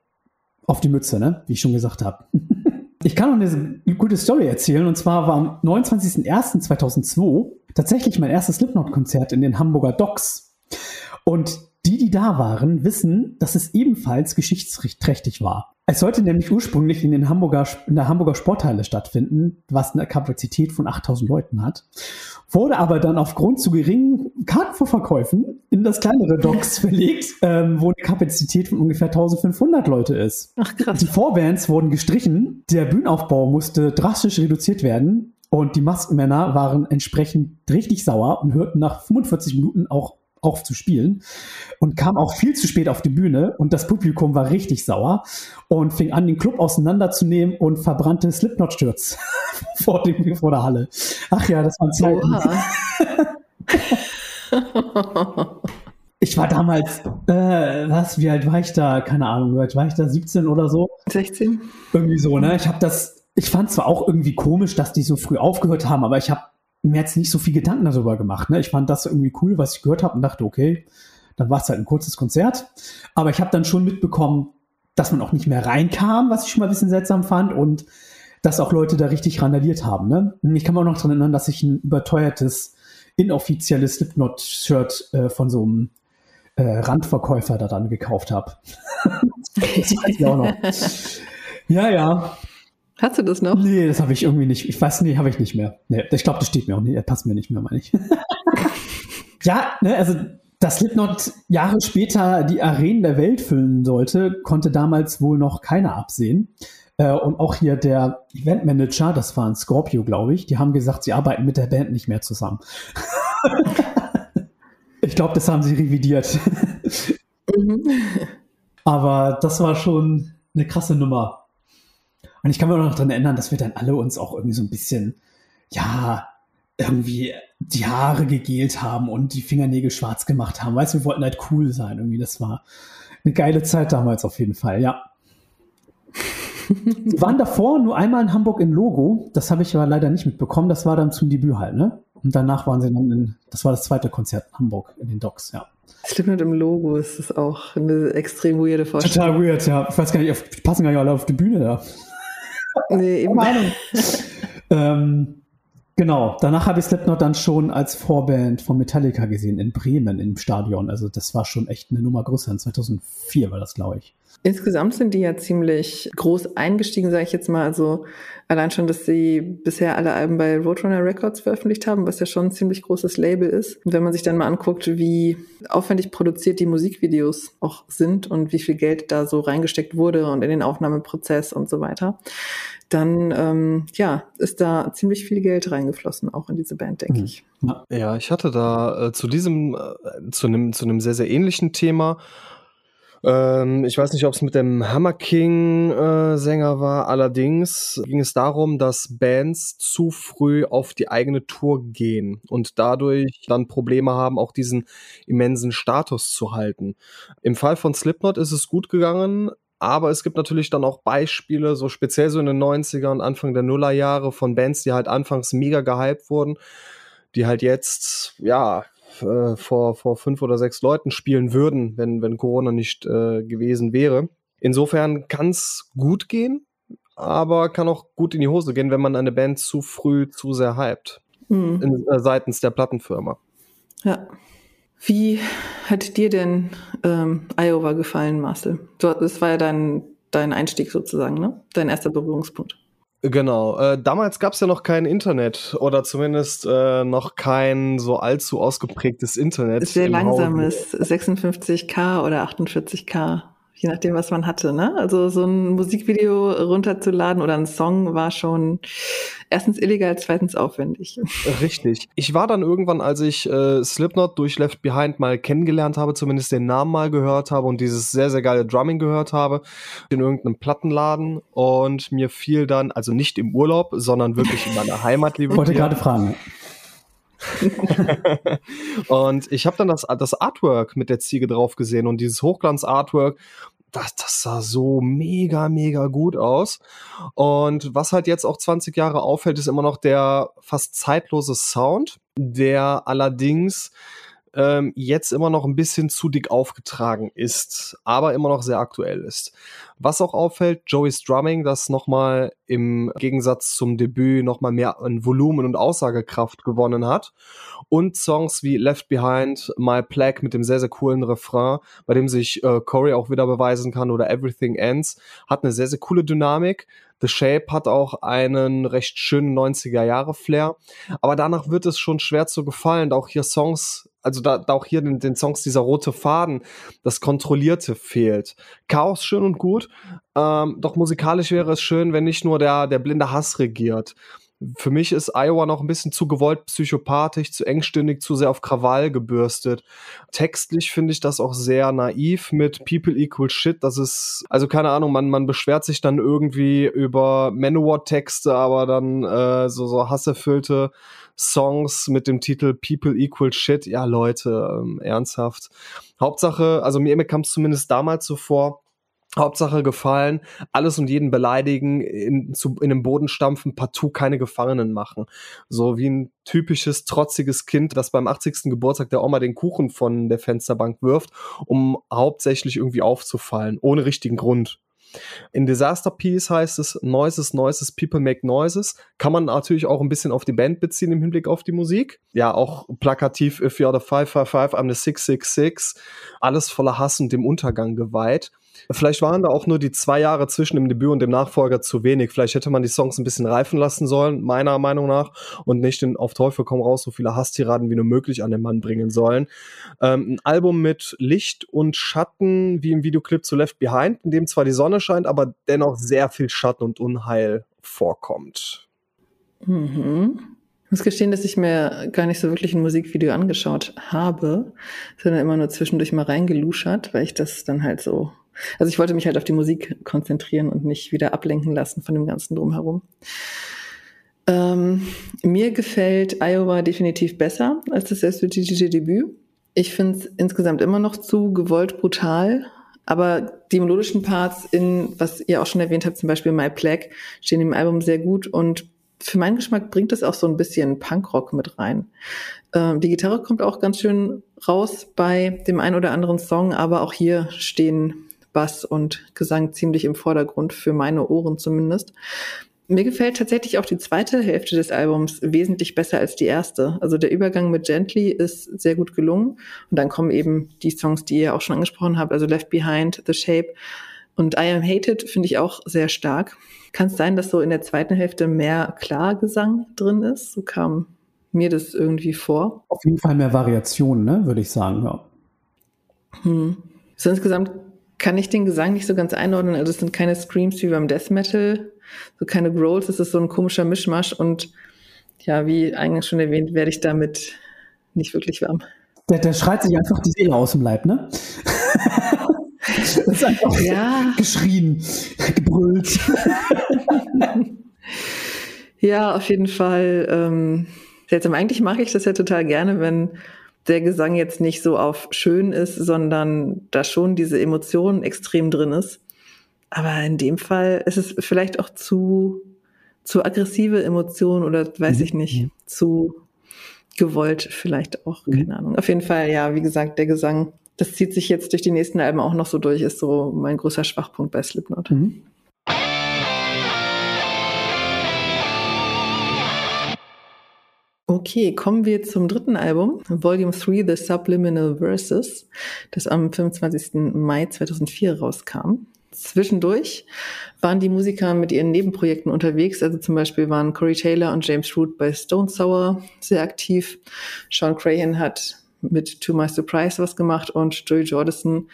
auf die Mütze, ne? wie ich schon gesagt habe. Ich kann noch eine gute Story erzählen. Und zwar war am 29.01.2002 tatsächlich mein erstes Slipknot-Konzert in den Hamburger Docks. Und die, die da waren, wissen, dass es ebenfalls geschichtsträchtig war. Es sollte nämlich ursprünglich in, den Hamburger, in der Hamburger Sporthalle stattfinden, was eine Kapazität von 8000 Leuten hat, wurde aber dann aufgrund zu geringen Kartenverkäufen in das kleinere Docks verlegt, ähm, wo eine Kapazität von ungefähr 1500 Leute ist. Ach krass. Die Vorbands wurden gestrichen, der Bühnenaufbau musste drastisch reduziert werden und die Maskenmänner waren entsprechend richtig sauer und hörten nach 45 Minuten auch auf zu spielen und kam auch viel zu spät auf die Bühne und das Publikum war richtig sauer und fing an, den Club auseinanderzunehmen und verbrannte Slipknot-Shirts vor, vor der Halle. Ach ja, das waren Zeiten. ich war damals, äh, was, wie alt war ich da? Keine Ahnung, wie alt war ich da? 17 oder so? 16. Irgendwie so, ne? Ich habe das, ich fand zwar auch irgendwie komisch, dass die so früh aufgehört haben, aber ich habe mir jetzt nicht so viel Gedanken darüber gemacht. Ne? Ich fand das irgendwie cool, was ich gehört habe und dachte, okay, dann war es halt ein kurzes Konzert. Aber ich habe dann schon mitbekommen, dass man auch nicht mehr reinkam, was ich schon mal ein bisschen seltsam fand und dass auch Leute da richtig randaliert haben. Ne? Ich kann mich auch noch daran erinnern, dass ich ein überteuertes, inoffizielles Slipknot-Shirt äh, von so einem äh, Randverkäufer da dann gekauft habe. das weiß ich auch noch. Ja, ja. Hast du das noch? Nee, das habe ich irgendwie nicht. Ich weiß, nee, habe ich nicht mehr. Nee, ich glaube, das steht mir auch nicht. Er passt mir nicht mehr, meine ich. ja, ne, also dass Slipknot Jahre später die Arenen der Welt füllen sollte, konnte damals wohl noch keiner absehen. Äh, und auch hier der Eventmanager, das war ein Scorpio, glaube ich, die haben gesagt, sie arbeiten mit der Band nicht mehr zusammen. ich glaube, das haben sie revidiert. Mhm. Aber das war schon eine krasse Nummer. Und ich kann mir noch daran erinnern, dass wir dann alle uns auch irgendwie so ein bisschen, ja, irgendwie die Haare gegelt haben und die Fingernägel schwarz gemacht haben. Weißt du, wir wollten halt cool sein. Irgendwie, das war eine geile Zeit damals auf jeden Fall, ja. Wir waren davor nur einmal in Hamburg in Logo. Das habe ich aber leider nicht mitbekommen. Das war dann zum Debüt halt, ne? Und danach waren sie dann in, das war das zweite Konzert in Hamburg in den Docks, ja. Slipknot im Logo ist das auch eine extrem weirde Vorstellung. Total weird, ja. Ich weiß gar nicht, die passen gar nicht alle auf die Bühne da. Nee, eben. ähm, genau, danach habe ich Slipknot dann schon als Vorband von Metallica gesehen, in Bremen im Stadion. Also das war schon echt eine Nummer größer. In 2004 war das, glaube ich. Insgesamt sind die ja ziemlich groß eingestiegen, sage ich jetzt mal. Also allein schon, dass sie bisher alle Alben bei Roadrunner Records veröffentlicht haben, was ja schon ein ziemlich großes Label ist. Und wenn man sich dann mal anguckt, wie aufwendig produziert die Musikvideos auch sind und wie viel Geld da so reingesteckt wurde und in den Aufnahmeprozess und so weiter, dann ähm, ja, ist da ziemlich viel Geld reingeflossen, auch in diese Band, denke mhm. ich. Ja, ich hatte da äh, zu diesem, äh, zu einem, zu einem sehr, sehr ähnlichen Thema ähm, ich weiß nicht, ob es mit dem Hammer King äh, Sänger war. Allerdings ging es darum, dass Bands zu früh auf die eigene Tour gehen und dadurch dann Probleme haben, auch diesen immensen Status zu halten. Im Fall von Slipknot ist es gut gegangen. Aber es gibt natürlich dann auch Beispiele, so speziell so in den 90er und Anfang der Nullerjahre von Bands, die halt anfangs mega gehypt wurden, die halt jetzt, ja, äh, vor, vor fünf oder sechs Leuten spielen würden, wenn, wenn Corona nicht äh, gewesen wäre. Insofern kann es gut gehen, aber kann auch gut in die Hose gehen, wenn man eine Band zu früh zu sehr hypt. Mhm. In, äh, seitens der Plattenfirma. Ja. Wie hat dir denn ähm, Iowa gefallen, Marcel? Das war ja dein, dein Einstieg sozusagen, ne? Dein erster Berührungspunkt. Genau. Äh, damals gab es ja noch kein Internet oder zumindest äh, noch kein so allzu ausgeprägtes Internet. Sehr langsames, 56k oder 48k je nachdem, was man hatte. Ne? Also so ein Musikvideo runterzuladen oder ein Song war schon erstens illegal, zweitens aufwendig. Richtig. Ich war dann irgendwann, als ich äh, Slipknot durch Left Behind mal kennengelernt habe, zumindest den Namen mal gehört habe und dieses sehr, sehr geile Drumming gehört habe, in irgendeinem Plattenladen und mir fiel dann, also nicht im Urlaub, sondern wirklich in meiner Heimat, liebe Ich wollte gerade fragen. und ich habe dann das, das Artwork mit der Ziege drauf gesehen und dieses Hochglanz-Artwork das, das sah so mega, mega gut aus. Und was halt jetzt auch 20 Jahre auffällt, ist immer noch der fast zeitlose Sound, der allerdings ähm, jetzt immer noch ein bisschen zu dick aufgetragen ist, aber immer noch sehr aktuell ist. Was auch auffällt, Joey's Drumming, das nochmal im Gegensatz zum Debüt nochmal mehr an Volumen und Aussagekraft gewonnen hat. Und Songs wie Left Behind, My Plague mit dem sehr, sehr coolen Refrain, bei dem sich äh, Corey auch wieder beweisen kann oder Everything Ends, hat eine sehr, sehr coole Dynamik. The Shape hat auch einen recht schönen 90er-Jahre-Flair. Aber danach wird es schon schwer zu gefallen, auch hier Songs also da, da auch hier in den Songs dieser rote Faden, das Kontrollierte fehlt. Chaos schön und gut, ähm, doch musikalisch wäre es schön, wenn nicht nur der, der blinde Hass regiert. Für mich ist Iowa noch ein bisschen zu gewollt psychopathisch, zu engstirnig, zu sehr auf Krawall gebürstet. Textlich finde ich das auch sehr naiv mit People equal shit. Das ist, also keine Ahnung, man, man beschwert sich dann irgendwie über Manowar-Texte, aber dann äh, so, so hasserfüllte Songs mit dem Titel People Equal Shit. Ja, Leute, ähm, ernsthaft. Hauptsache, also mir, kam es zumindest damals so vor, Hauptsache gefallen, alles und jeden beleidigen, in, zu, in den Boden stampfen, partout keine Gefangenen machen. So wie ein typisches, trotziges Kind, das beim 80. Geburtstag der Oma den Kuchen von der Fensterbank wirft, um hauptsächlich irgendwie aufzufallen, ohne richtigen Grund. In Disaster Piece heißt es Noises, Noises, People Make Noises. Kann man natürlich auch ein bisschen auf die Band beziehen im Hinblick auf die Musik. Ja, auch plakativ If You're the 555, I'm the 666. Alles voller Hass und dem Untergang geweiht. Vielleicht waren da auch nur die zwei Jahre zwischen dem Debüt und dem Nachfolger zu wenig. Vielleicht hätte man die Songs ein bisschen reifen lassen sollen, meiner Meinung nach, und nicht in auf Teufel komm raus so viele Hasstiraden wie nur möglich an den Mann bringen sollen. Ähm, ein Album mit Licht und Schatten, wie im Videoclip zu Left Behind, in dem zwar die Sonne scheint, aber dennoch sehr viel Schatten und Unheil vorkommt. Mhm. Ich muss gestehen, dass ich mir gar nicht so wirklich ein Musikvideo angeschaut habe, sondern immer nur zwischendurch mal reingeluschert, weil ich das dann halt so also ich wollte mich halt auf die Musik konzentrieren und nicht wieder ablenken lassen von dem ganzen Drumherum. Ähm, mir gefällt Iowa definitiv besser als das erste Debüt. Ich finde es insgesamt immer noch zu gewollt brutal, aber die melodischen Parts in, was ihr auch schon erwähnt habt, zum Beispiel My Plague, stehen im Album sehr gut und für meinen Geschmack bringt es auch so ein bisschen Punkrock mit rein. Ähm, die Gitarre kommt auch ganz schön raus bei dem einen oder anderen Song, aber auch hier stehen Bass und Gesang ziemlich im Vordergrund, für meine Ohren zumindest. Mir gefällt tatsächlich auch die zweite Hälfte des Albums wesentlich besser als die erste. Also der Übergang mit Gently ist sehr gut gelungen. Und dann kommen eben die Songs, die ihr auch schon angesprochen habt, also Left Behind, The Shape. Und I Am Hated finde ich auch sehr stark. Kann es sein, dass so in der zweiten Hälfte mehr Klargesang drin ist? So kam mir das irgendwie vor. Auf jeden Fall mehr Variationen, ne, würde ich sagen, ja. Hm. So insgesamt kann ich den Gesang nicht so ganz einordnen. Also es sind keine Screams wie beim Death Metal, so keine Growls, es ist so ein komischer Mischmasch und ja, wie eingangs schon erwähnt, werde ich damit nicht wirklich warm. Der, der schreit sich einfach die Seele aus dem Leib, ne? das ist einfach ja. geschrien, gebrüllt. ja, auf jeden Fall. Ähm, seltsam. Eigentlich mache ich das ja total gerne, wenn der Gesang jetzt nicht so auf schön ist, sondern da schon diese Emotion extrem drin ist. Aber in dem Fall ist es vielleicht auch zu, zu aggressive Emotionen oder weiß mhm. ich nicht, zu gewollt vielleicht auch, mhm. keine Ahnung. Auf jeden Fall, ja, wie gesagt, der Gesang, das zieht sich jetzt durch die nächsten Alben auch noch so durch, ist so mein größter Schwachpunkt bei Slipknot. Mhm. Okay, kommen wir zum dritten Album, Volume 3, The Subliminal Verses, das am 25. Mai 2004 rauskam. Zwischendurch waren die Musiker mit ihren Nebenprojekten unterwegs. Also zum Beispiel waren Corey Taylor und James Root bei Stone Sour sehr aktiv. Sean Crahan hat mit To My Surprise was gemacht und Joey Jordison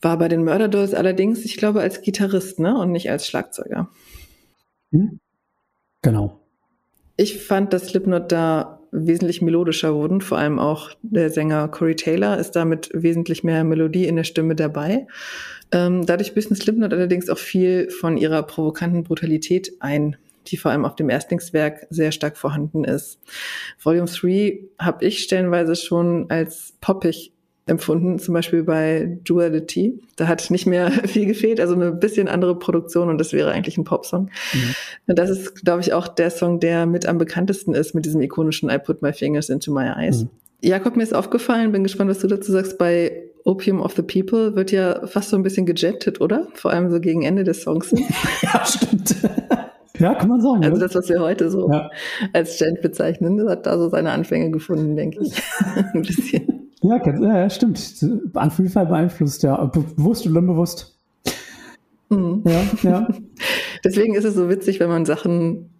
war bei den Murder Dolls allerdings, ich glaube, als Gitarrist, ne, und nicht als Schlagzeuger. Hm? Genau. Ich fand, dass Slipknot da wesentlich melodischer wurden. Vor allem auch der Sänger Corey Taylor ist damit wesentlich mehr Melodie in der Stimme dabei. Ähm, dadurch büßen Slipknot allerdings auch viel von ihrer provokanten Brutalität ein, die vor allem auf dem Erstlingswerk sehr stark vorhanden ist. Volume 3 habe ich stellenweise schon als poppig empfunden, zum Beispiel bei Duality. Da hat nicht mehr viel gefehlt, also eine bisschen andere Produktion und das wäre eigentlich ein Popsong. Mhm. Und das ist, glaube ich, auch der Song, der mit am bekanntesten ist mit diesem ikonischen I Put My Fingers into My Eyes. Mhm. Jakob, mir ist aufgefallen, bin gespannt, was du dazu sagst, bei Opium of the People wird ja fast so ein bisschen gejettet, oder? Vor allem so gegen Ende des Songs. ja, stimmt. Ja, kann man sagen. Also das, was wir heute so ja. als Gent bezeichnen, das hat da so seine Anfänge gefunden, denke ich. ein bisschen. Ja, ja, stimmt. An jeden Fall beeinflusst, ja. Bewusst oder unbewusst. Mhm. Ja, ja. Deswegen ist es so witzig, wenn man Sachen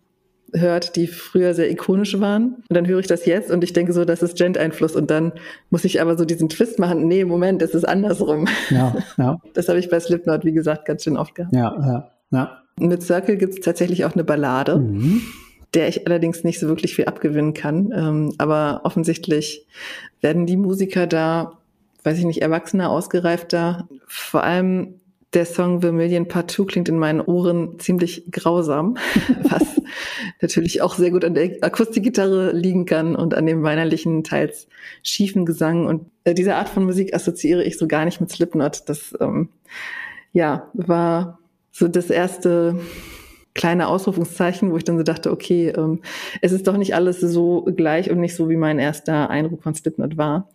hört, die früher sehr ikonisch waren. Und dann höre ich das jetzt und ich denke so, das ist Gent-Einfluss. Und dann muss ich aber so diesen Twist machen. Nee, Moment, es ist andersrum. Ja, ja. Das habe ich bei Slipknot, wie gesagt, ganz schön oft gehabt. Ja, ja, ja. Mit Circle gibt es tatsächlich auch eine Ballade. Mhm der ich allerdings nicht so wirklich viel abgewinnen kann. Ähm, aber offensichtlich werden die Musiker da, weiß ich nicht, erwachsener, ausgereifter. Vor allem der Song Vermilion Part 2 klingt in meinen Ohren ziemlich grausam, was natürlich auch sehr gut an der Akustikgitarre liegen kann und an dem weinerlichen, teils schiefen Gesang. Und äh, diese Art von Musik assoziiere ich so gar nicht mit Slipknot. Das ähm, ja, war so das erste kleine Ausrufungszeichen, wo ich dann so dachte, okay, ähm, es ist doch nicht alles so gleich und nicht so, wie mein erster Eindruck von Slipknot war.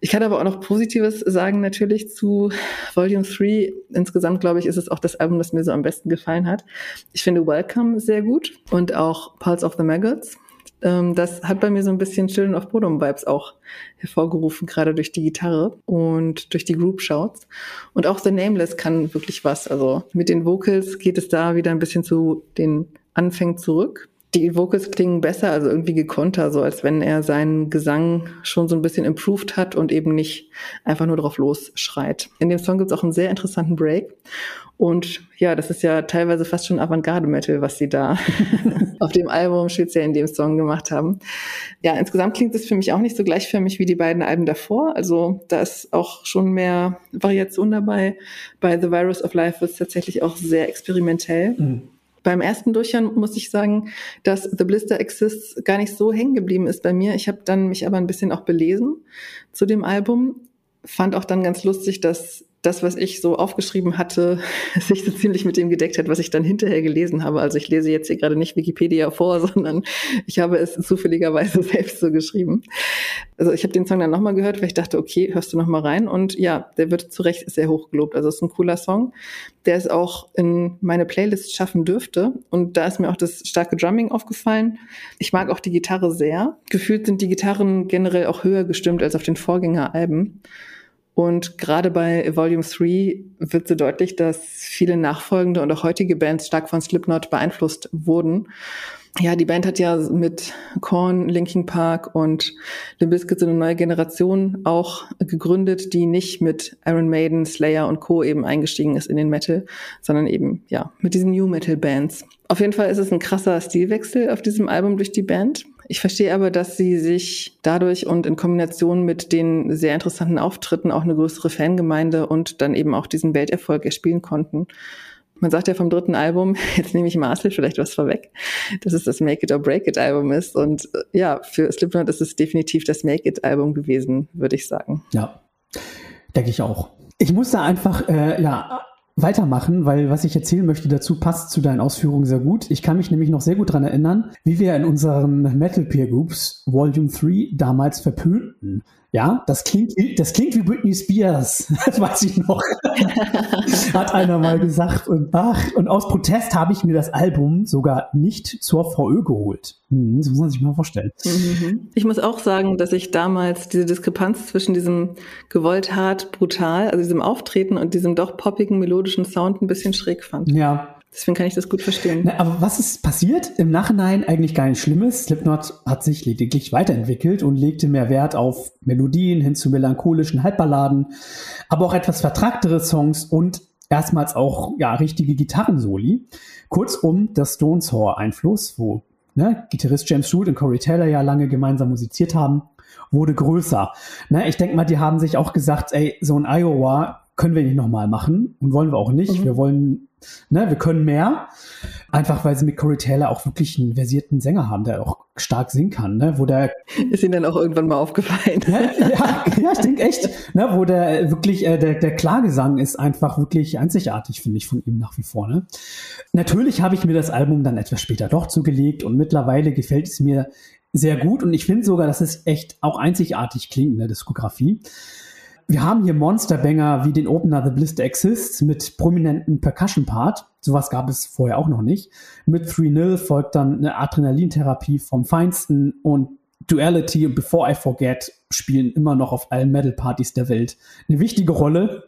Ich kann aber auch noch Positives sagen natürlich zu Volume 3. Insgesamt, glaube ich, ist es auch das Album, das mir so am besten gefallen hat. Ich finde Welcome sehr gut und auch Pulse of the Maggots das hat bei mir so ein bisschen Children of Bodom Vibes auch hervorgerufen, gerade durch die Gitarre und durch die Group Shouts. Und auch The Nameless kann wirklich was. Also mit den Vocals geht es da wieder ein bisschen zu den Anfängen zurück. Die Vocals klingen besser, also irgendwie gekonter, so als wenn er seinen Gesang schon so ein bisschen improved hat und eben nicht einfach nur drauf losschreit. In dem Song gibt es auch einen sehr interessanten Break. Und ja, das ist ja teilweise fast schon Avantgarde-Metal, was sie da auf dem Album, speziell in dem Song gemacht haben. Ja, insgesamt klingt es für mich auch nicht so gleichförmig wie die beiden Alben davor. Also da ist auch schon mehr Variation dabei. Bei The Virus of Life wird es tatsächlich auch sehr experimentell. Mhm. Beim ersten Durchhören muss ich sagen, dass The Blister Exists gar nicht so hängen geblieben ist bei mir. Ich habe dann mich aber ein bisschen auch belesen zu dem Album. Fand auch dann ganz lustig, dass das, was ich so aufgeschrieben hatte, sich so ziemlich mit dem gedeckt hat, was ich dann hinterher gelesen habe. Also ich lese jetzt hier gerade nicht Wikipedia vor, sondern ich habe es zufälligerweise selbst so geschrieben. Also ich habe den Song dann nochmal gehört, weil ich dachte, okay, hörst du nochmal rein. Und ja, der wird zu Recht sehr hoch gelobt. Also es ist ein cooler Song, der es auch in meine Playlist schaffen dürfte. Und da ist mir auch das starke Drumming aufgefallen. Ich mag auch die Gitarre sehr. Gefühlt sind die Gitarren generell auch höher gestimmt als auf den Vorgängeralben. Und gerade bei Volume 3 wird so deutlich, dass viele nachfolgende und auch heutige Bands stark von Slipknot beeinflusst wurden. Ja, die Band hat ja mit Korn, Linkin Park und Bizkit so eine neue Generation auch gegründet, die nicht mit Iron Maiden, Slayer und Co. eben eingestiegen ist in den Metal, sondern eben, ja, mit diesen New Metal Bands. Auf jeden Fall ist es ein krasser Stilwechsel auf diesem Album durch die Band. Ich verstehe aber, dass sie sich dadurch und in Kombination mit den sehr interessanten Auftritten auch eine größere Fangemeinde und dann eben auch diesen Welterfolg erspielen konnten. Man sagt ja vom dritten Album, jetzt nehme ich Marcel vielleicht was vorweg, dass es das Make It or Break It Album ist. Und äh, ja, für Slipknot ist es definitiv das Make It Album gewesen, würde ich sagen. Ja, denke ich auch. Ich muss da einfach, äh, ja, weitermachen, weil was ich erzählen möchte dazu passt zu deinen Ausführungen sehr gut. Ich kann mich nämlich noch sehr gut dran erinnern, wie wir in unseren Metal Peer Groups Volume 3 damals verpönten. Ja, das klingt, das klingt wie Britney Spears. Das weiß ich noch. Hat einer mal gesagt. Und, ach, und aus Protest habe ich mir das Album sogar nicht zur VÖ geholt. Hm, das muss man sich mal vorstellen. Mhm. Ich muss auch sagen, dass ich damals diese Diskrepanz zwischen diesem gewollt hart brutal, also diesem Auftreten und diesem doch poppigen melodischen Sound ein bisschen schräg fand. Ja, Deswegen kann ich das gut verstehen. Na, aber was ist passiert? Im Nachhinein eigentlich gar nicht Schlimmes. Slipknot hat sich lediglich weiterentwickelt und legte mehr Wert auf Melodien hin zu melancholischen Halbballaden, aber auch etwas vertragtere Songs und erstmals auch ja richtige Gitarrensoli. Kurzum, das Stones-Horror-Einfluss, wo ne, Gitarrist James Root und Corey Taylor ja lange gemeinsam musiziert haben, wurde größer. Ne, ich denke mal, die haben sich auch gesagt, ey, so ein Iowa können wir nicht nochmal machen und wollen wir auch nicht. Mhm. Wir wollen, ne, wir können mehr. Einfach weil sie mit Corey Taylor auch wirklich einen versierten Sänger haben, der auch stark singen kann, ne, wo der. Ist Ihnen dann auch irgendwann mal aufgefallen? ja, ja, ja, ich denke echt, ne, wo der wirklich, äh, der, der Klagesang ist einfach wirklich einzigartig, finde ich, von ihm nach wie vor, ne. Natürlich habe ich mir das Album dann etwas später doch zugelegt und mittlerweile gefällt es mir sehr gut und ich finde sogar, dass es echt auch einzigartig klingt in der Diskografie. Wir haben hier Monsterbanger wie den Opener The Blister Exists mit prominenten Percussion-Part. Sowas gab es vorher auch noch nicht. Mit 3-0 folgt dann eine Adrenalintherapie vom Feinsten und Duality und Before I Forget spielen immer noch auf allen Metal-Partys der Welt eine wichtige Rolle.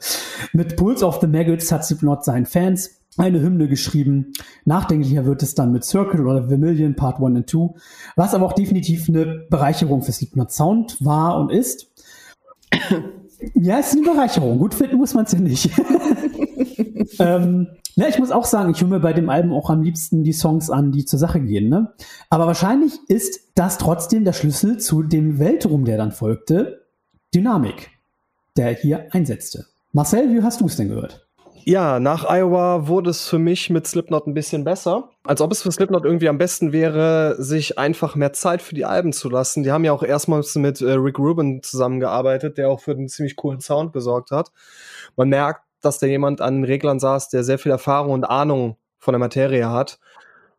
Mit Pulse of the Maggots hat Slipknot seinen Fans eine Hymne geschrieben. Nachdenklicher wird es dann mit Circle oder Vermilion Part 1 und 2, was aber auch definitiv eine Bereicherung für Slipknot Sound war und ist. Ja, ist eine Bereicherung. Gut finden muss man es ja nicht. ähm, ja, ich muss auch sagen, ich höre mir bei dem Album auch am liebsten die Songs an, die zur Sache gehen. Ne? Aber wahrscheinlich ist das trotzdem der Schlüssel zu dem Weltruhm, der dann folgte. Dynamik, der hier einsetzte. Marcel, wie hast du es denn gehört? Ja, nach Iowa wurde es für mich mit Slipknot ein bisschen besser. Als ob es für Slipknot irgendwie am besten wäre, sich einfach mehr Zeit für die Alben zu lassen. Die haben ja auch erstmals mit äh, Rick Rubin zusammengearbeitet, der auch für einen ziemlich coolen Sound gesorgt hat. Man merkt, dass da jemand an den Reglern saß, der sehr viel Erfahrung und Ahnung von der Materie hat.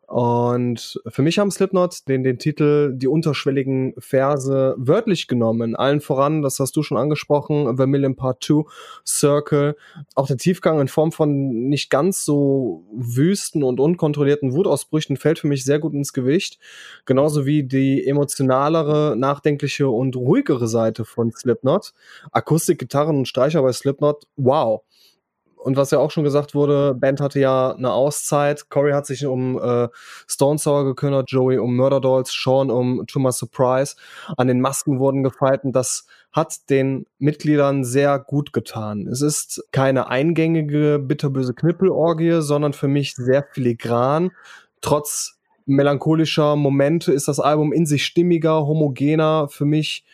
Und für mich haben Slipknot den, den Titel Die unterschwelligen Verse wörtlich genommen. Allen voran, das hast du schon angesprochen, Vermilion Part 2, Circle. Auch der Tiefgang in Form von nicht ganz so wüsten und unkontrollierten Wutausbrüchen fällt für mich sehr gut ins Gewicht. Genauso wie die emotionalere, nachdenkliche und ruhigere Seite von Slipknot. Akustik, Gitarren und Streicher bei Slipknot, wow und was ja auch schon gesagt wurde, Band hatte ja eine Auszeit. Corey hat sich um äh, Stone Sour gekümmert, Joey um Murder Dolls, Sean um My Surprise. An den Masken wurden gefeilt und das hat den Mitgliedern sehr gut getan. Es ist keine eingängige, bitterböse Knippelorgie, sondern für mich sehr filigran. Trotz melancholischer Momente ist das Album in sich stimmiger, homogener für mich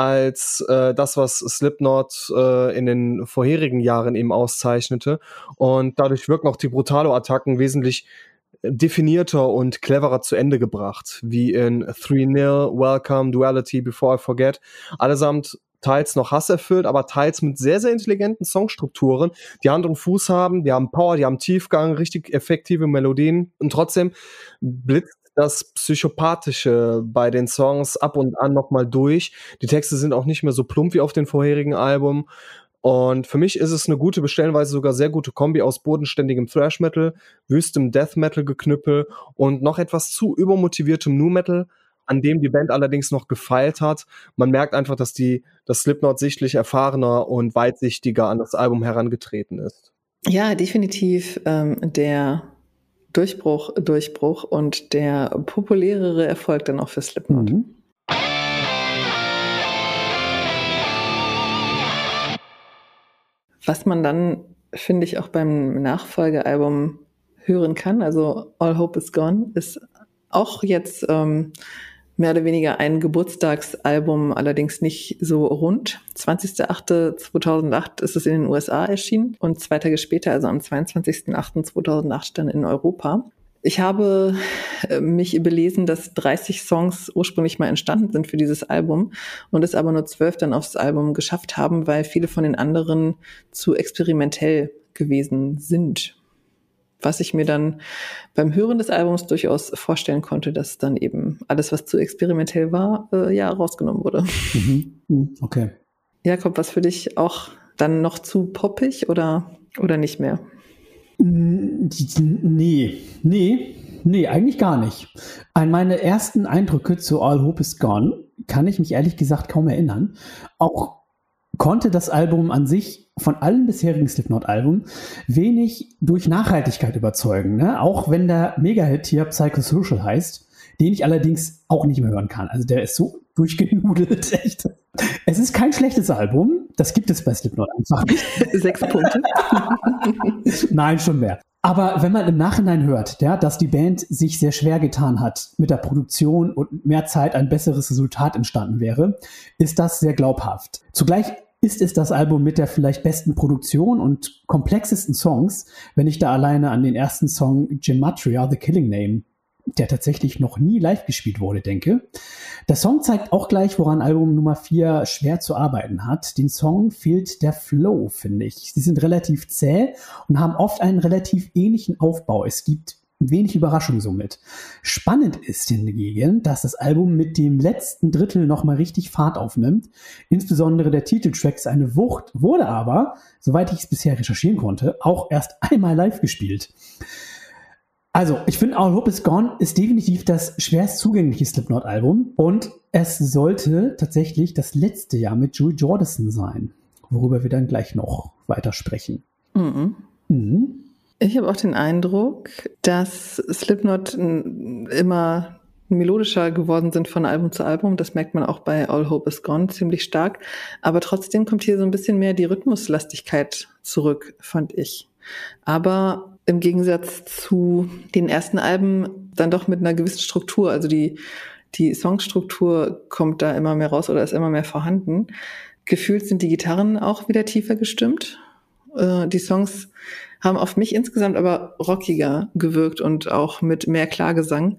als äh, das, was Slipknot äh, in den vorherigen Jahren eben auszeichnete. Und dadurch wirken auch die Brutalo-Attacken wesentlich definierter und cleverer zu Ende gebracht, wie in 3-0, Welcome, Duality, Before I Forget. Allesamt teils noch hasserfüllt, aber teils mit sehr, sehr intelligenten Songstrukturen, die Hand und Fuß haben, die haben Power, die haben Tiefgang, richtig effektive Melodien und trotzdem blitzt das Psychopathische bei den Songs ab und an nochmal durch. Die Texte sind auch nicht mehr so plump wie auf den vorherigen Album. Und für mich ist es eine gute, bestellenweise sogar sehr gute Kombi aus bodenständigem Thrash Metal, wüstem Death Metal Geknüppel und noch etwas zu übermotiviertem Nu Metal, an dem die Band allerdings noch gefeilt hat. Man merkt einfach, dass die, das Slipknot sichtlich erfahrener und weitsichtiger an das Album herangetreten ist. Ja, definitiv. Ähm, der Durchbruch, Durchbruch und der populärere Erfolg dann auch für Slipknot. Mhm. Was man dann, finde ich, auch beim Nachfolgealbum hören kann, also All Hope is Gone, ist auch jetzt ähm, mehr oder weniger ein Geburtstagsalbum, allerdings nicht so rund. 20.08.2008 ist es in den USA erschienen und zwei Tage später, also am 22.08.2008 dann in Europa. Ich habe äh, mich belesen, dass 30 Songs ursprünglich mal entstanden sind für dieses Album und es aber nur zwölf dann aufs Album geschafft haben, weil viele von den anderen zu experimentell gewesen sind was ich mir dann beim Hören des Albums durchaus vorstellen konnte, dass dann eben alles, was zu experimentell war, äh, ja, rausgenommen wurde. Mhm. mhm. Okay. Jakob, was für dich auch dann noch zu poppig oder, oder nicht mehr? Nee, nee, nee, eigentlich gar nicht. An meine ersten Eindrücke zu All Hope is Gone kann ich mich ehrlich gesagt kaum erinnern. Auch konnte das Album an sich von allen bisherigen Slipknot-Alben wenig durch Nachhaltigkeit überzeugen. Ne? Auch wenn der Mega-Hit hier Psychosocial heißt, den ich allerdings auch nicht mehr hören kann. Also der ist so durchgenudelt, echt. Es ist kein schlechtes Album, das gibt es bei Slipknot einfach nicht. Sechs Punkte. Nein, schon mehr. Aber wenn man im Nachhinein hört, ja, dass die Band sich sehr schwer getan hat mit der Produktion und mehr Zeit ein besseres Resultat entstanden wäre, ist das sehr glaubhaft. Zugleich ist es das Album mit der vielleicht besten Produktion und komplexesten Songs, wenn ich da alleine an den ersten Song Gematria, The Killing Name, der tatsächlich noch nie live gespielt wurde, denke. Der Song zeigt auch gleich, woran Album Nummer 4 schwer zu arbeiten hat. Den Song fehlt der Flow, finde ich. Sie sind relativ zäh und haben oft einen relativ ähnlichen Aufbau. Es gibt wenig Überraschung somit. Spannend ist hingegen, dass das Album mit dem letzten Drittel nochmal richtig Fahrt aufnimmt. Insbesondere der Titeltrack ist eine Wucht, wurde aber, soweit ich es bisher recherchieren konnte, auch erst einmal live gespielt. Also, ich finde All Hope is Gone ist definitiv das schwerst zugängliche Slipknot-Album und es sollte tatsächlich das letzte Jahr mit Joey Jordison sein, worüber wir dann gleich noch weiter sprechen. Mhm. Mhm. Ich habe auch den Eindruck, dass Slipknot immer melodischer geworden sind von Album zu Album. Das merkt man auch bei All Hope is Gone ziemlich stark. Aber trotzdem kommt hier so ein bisschen mehr die Rhythmuslastigkeit zurück, fand ich. Aber im Gegensatz zu den ersten Alben dann doch mit einer gewissen Struktur. Also die, die Songstruktur kommt da immer mehr raus oder ist immer mehr vorhanden. Gefühlt sind die Gitarren auch wieder tiefer gestimmt. Äh, die Songs haben auf mich insgesamt aber rockiger gewirkt und auch mit mehr Klagesang.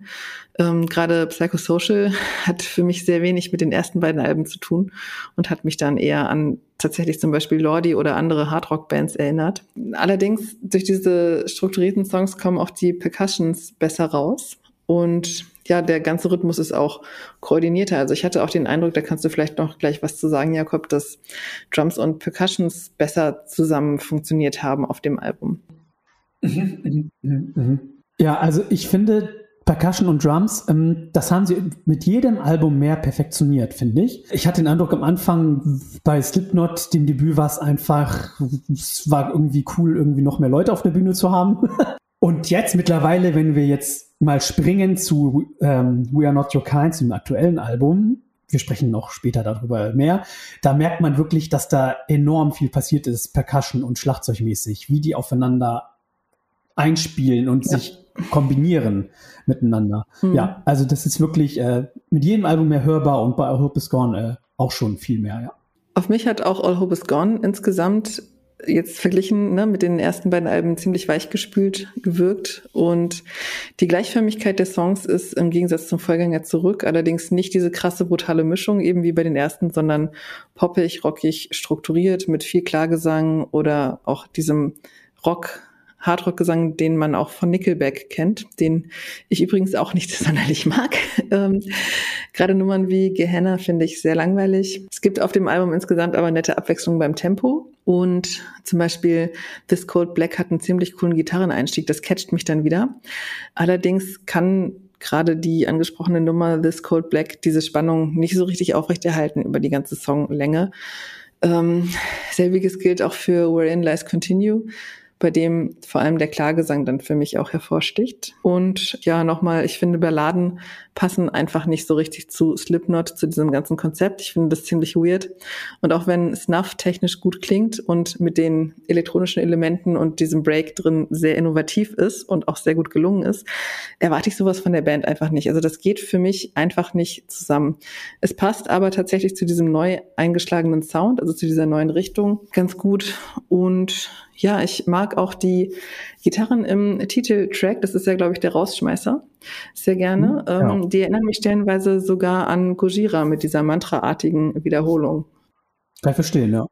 Ähm, Gerade Psychosocial hat für mich sehr wenig mit den ersten beiden Alben zu tun und hat mich dann eher an tatsächlich zum Beispiel Lordi oder andere Hardrock-Bands erinnert. Allerdings durch diese strukturierten Songs kommen auch die Percussions besser raus und ja, der ganze Rhythmus ist auch koordinierter. Also ich hatte auch den Eindruck, da kannst du vielleicht noch gleich was zu sagen, Jakob, dass Drums und Percussions besser zusammen funktioniert haben auf dem Album. Mhm, ja, also ich finde, Percussion und Drums, ähm, das haben sie mit jedem Album mehr perfektioniert, finde ich. Ich hatte den Eindruck am Anfang bei Slipknot, dem Debüt war es einfach, es war irgendwie cool, irgendwie noch mehr Leute auf der Bühne zu haben. Und jetzt mittlerweile, wenn wir jetzt mal springen zu ähm, We Are Not Your Kind, dem aktuellen Album, wir sprechen noch später darüber mehr, da merkt man wirklich, dass da enorm viel passiert ist, Percussion und Schlagzeugmäßig, wie die aufeinander einspielen und ja. sich kombinieren miteinander. Mhm. Ja, also das ist wirklich äh, mit jedem Album mehr hörbar und bei All Hope Is Gone äh, auch schon viel mehr, ja. Auf mich hat auch All Hope Is Gone insgesamt jetzt verglichen ne, mit den ersten beiden Alben ziemlich weichgespült gewirkt. Und die Gleichförmigkeit der Songs ist im Gegensatz zum Vorgänger zurück. Allerdings nicht diese krasse, brutale Mischung, eben wie bei den ersten, sondern poppig, rockig, strukturiert mit viel Klagesang oder auch diesem Rock Hardrock-Gesang, den man auch von Nickelback kennt, den ich übrigens auch nicht sonderlich mag. Ähm, Gerade Nummern wie Gehenna finde ich sehr langweilig. Es gibt auf dem Album insgesamt aber nette Abwechslung beim Tempo und zum Beispiel This Cold Black hat einen ziemlich coolen Gitarreneinstieg, das catcht mich dann wieder. Allerdings kann gerade die angesprochene Nummer This Cold Black diese Spannung nicht so richtig aufrechterhalten über die ganze Songlänge. Ähm, selbiges gilt auch für Wherein Lies Continue bei dem vor allem der Klagesang dann für mich auch hervorsticht. Und ja, nochmal, ich finde, Balladen passen einfach nicht so richtig zu Slipknot, zu diesem ganzen Konzept. Ich finde das ziemlich weird. Und auch wenn Snuff technisch gut klingt und mit den elektronischen Elementen und diesem Break drin sehr innovativ ist und auch sehr gut gelungen ist, erwarte ich sowas von der Band einfach nicht. Also das geht für mich einfach nicht zusammen. Es passt aber tatsächlich zu diesem neu eingeschlagenen Sound, also zu dieser neuen Richtung ganz gut. Und ja, ich mag auch die Gitarren im Titeltrack. Das ist ja, glaube ich, der Rausschmeißer. Sehr gerne. Mhm, ja. ähm, die erinnern mich stellenweise sogar an Gojira mit dieser mantraartigen Wiederholung. Kann ich verstehen, ja.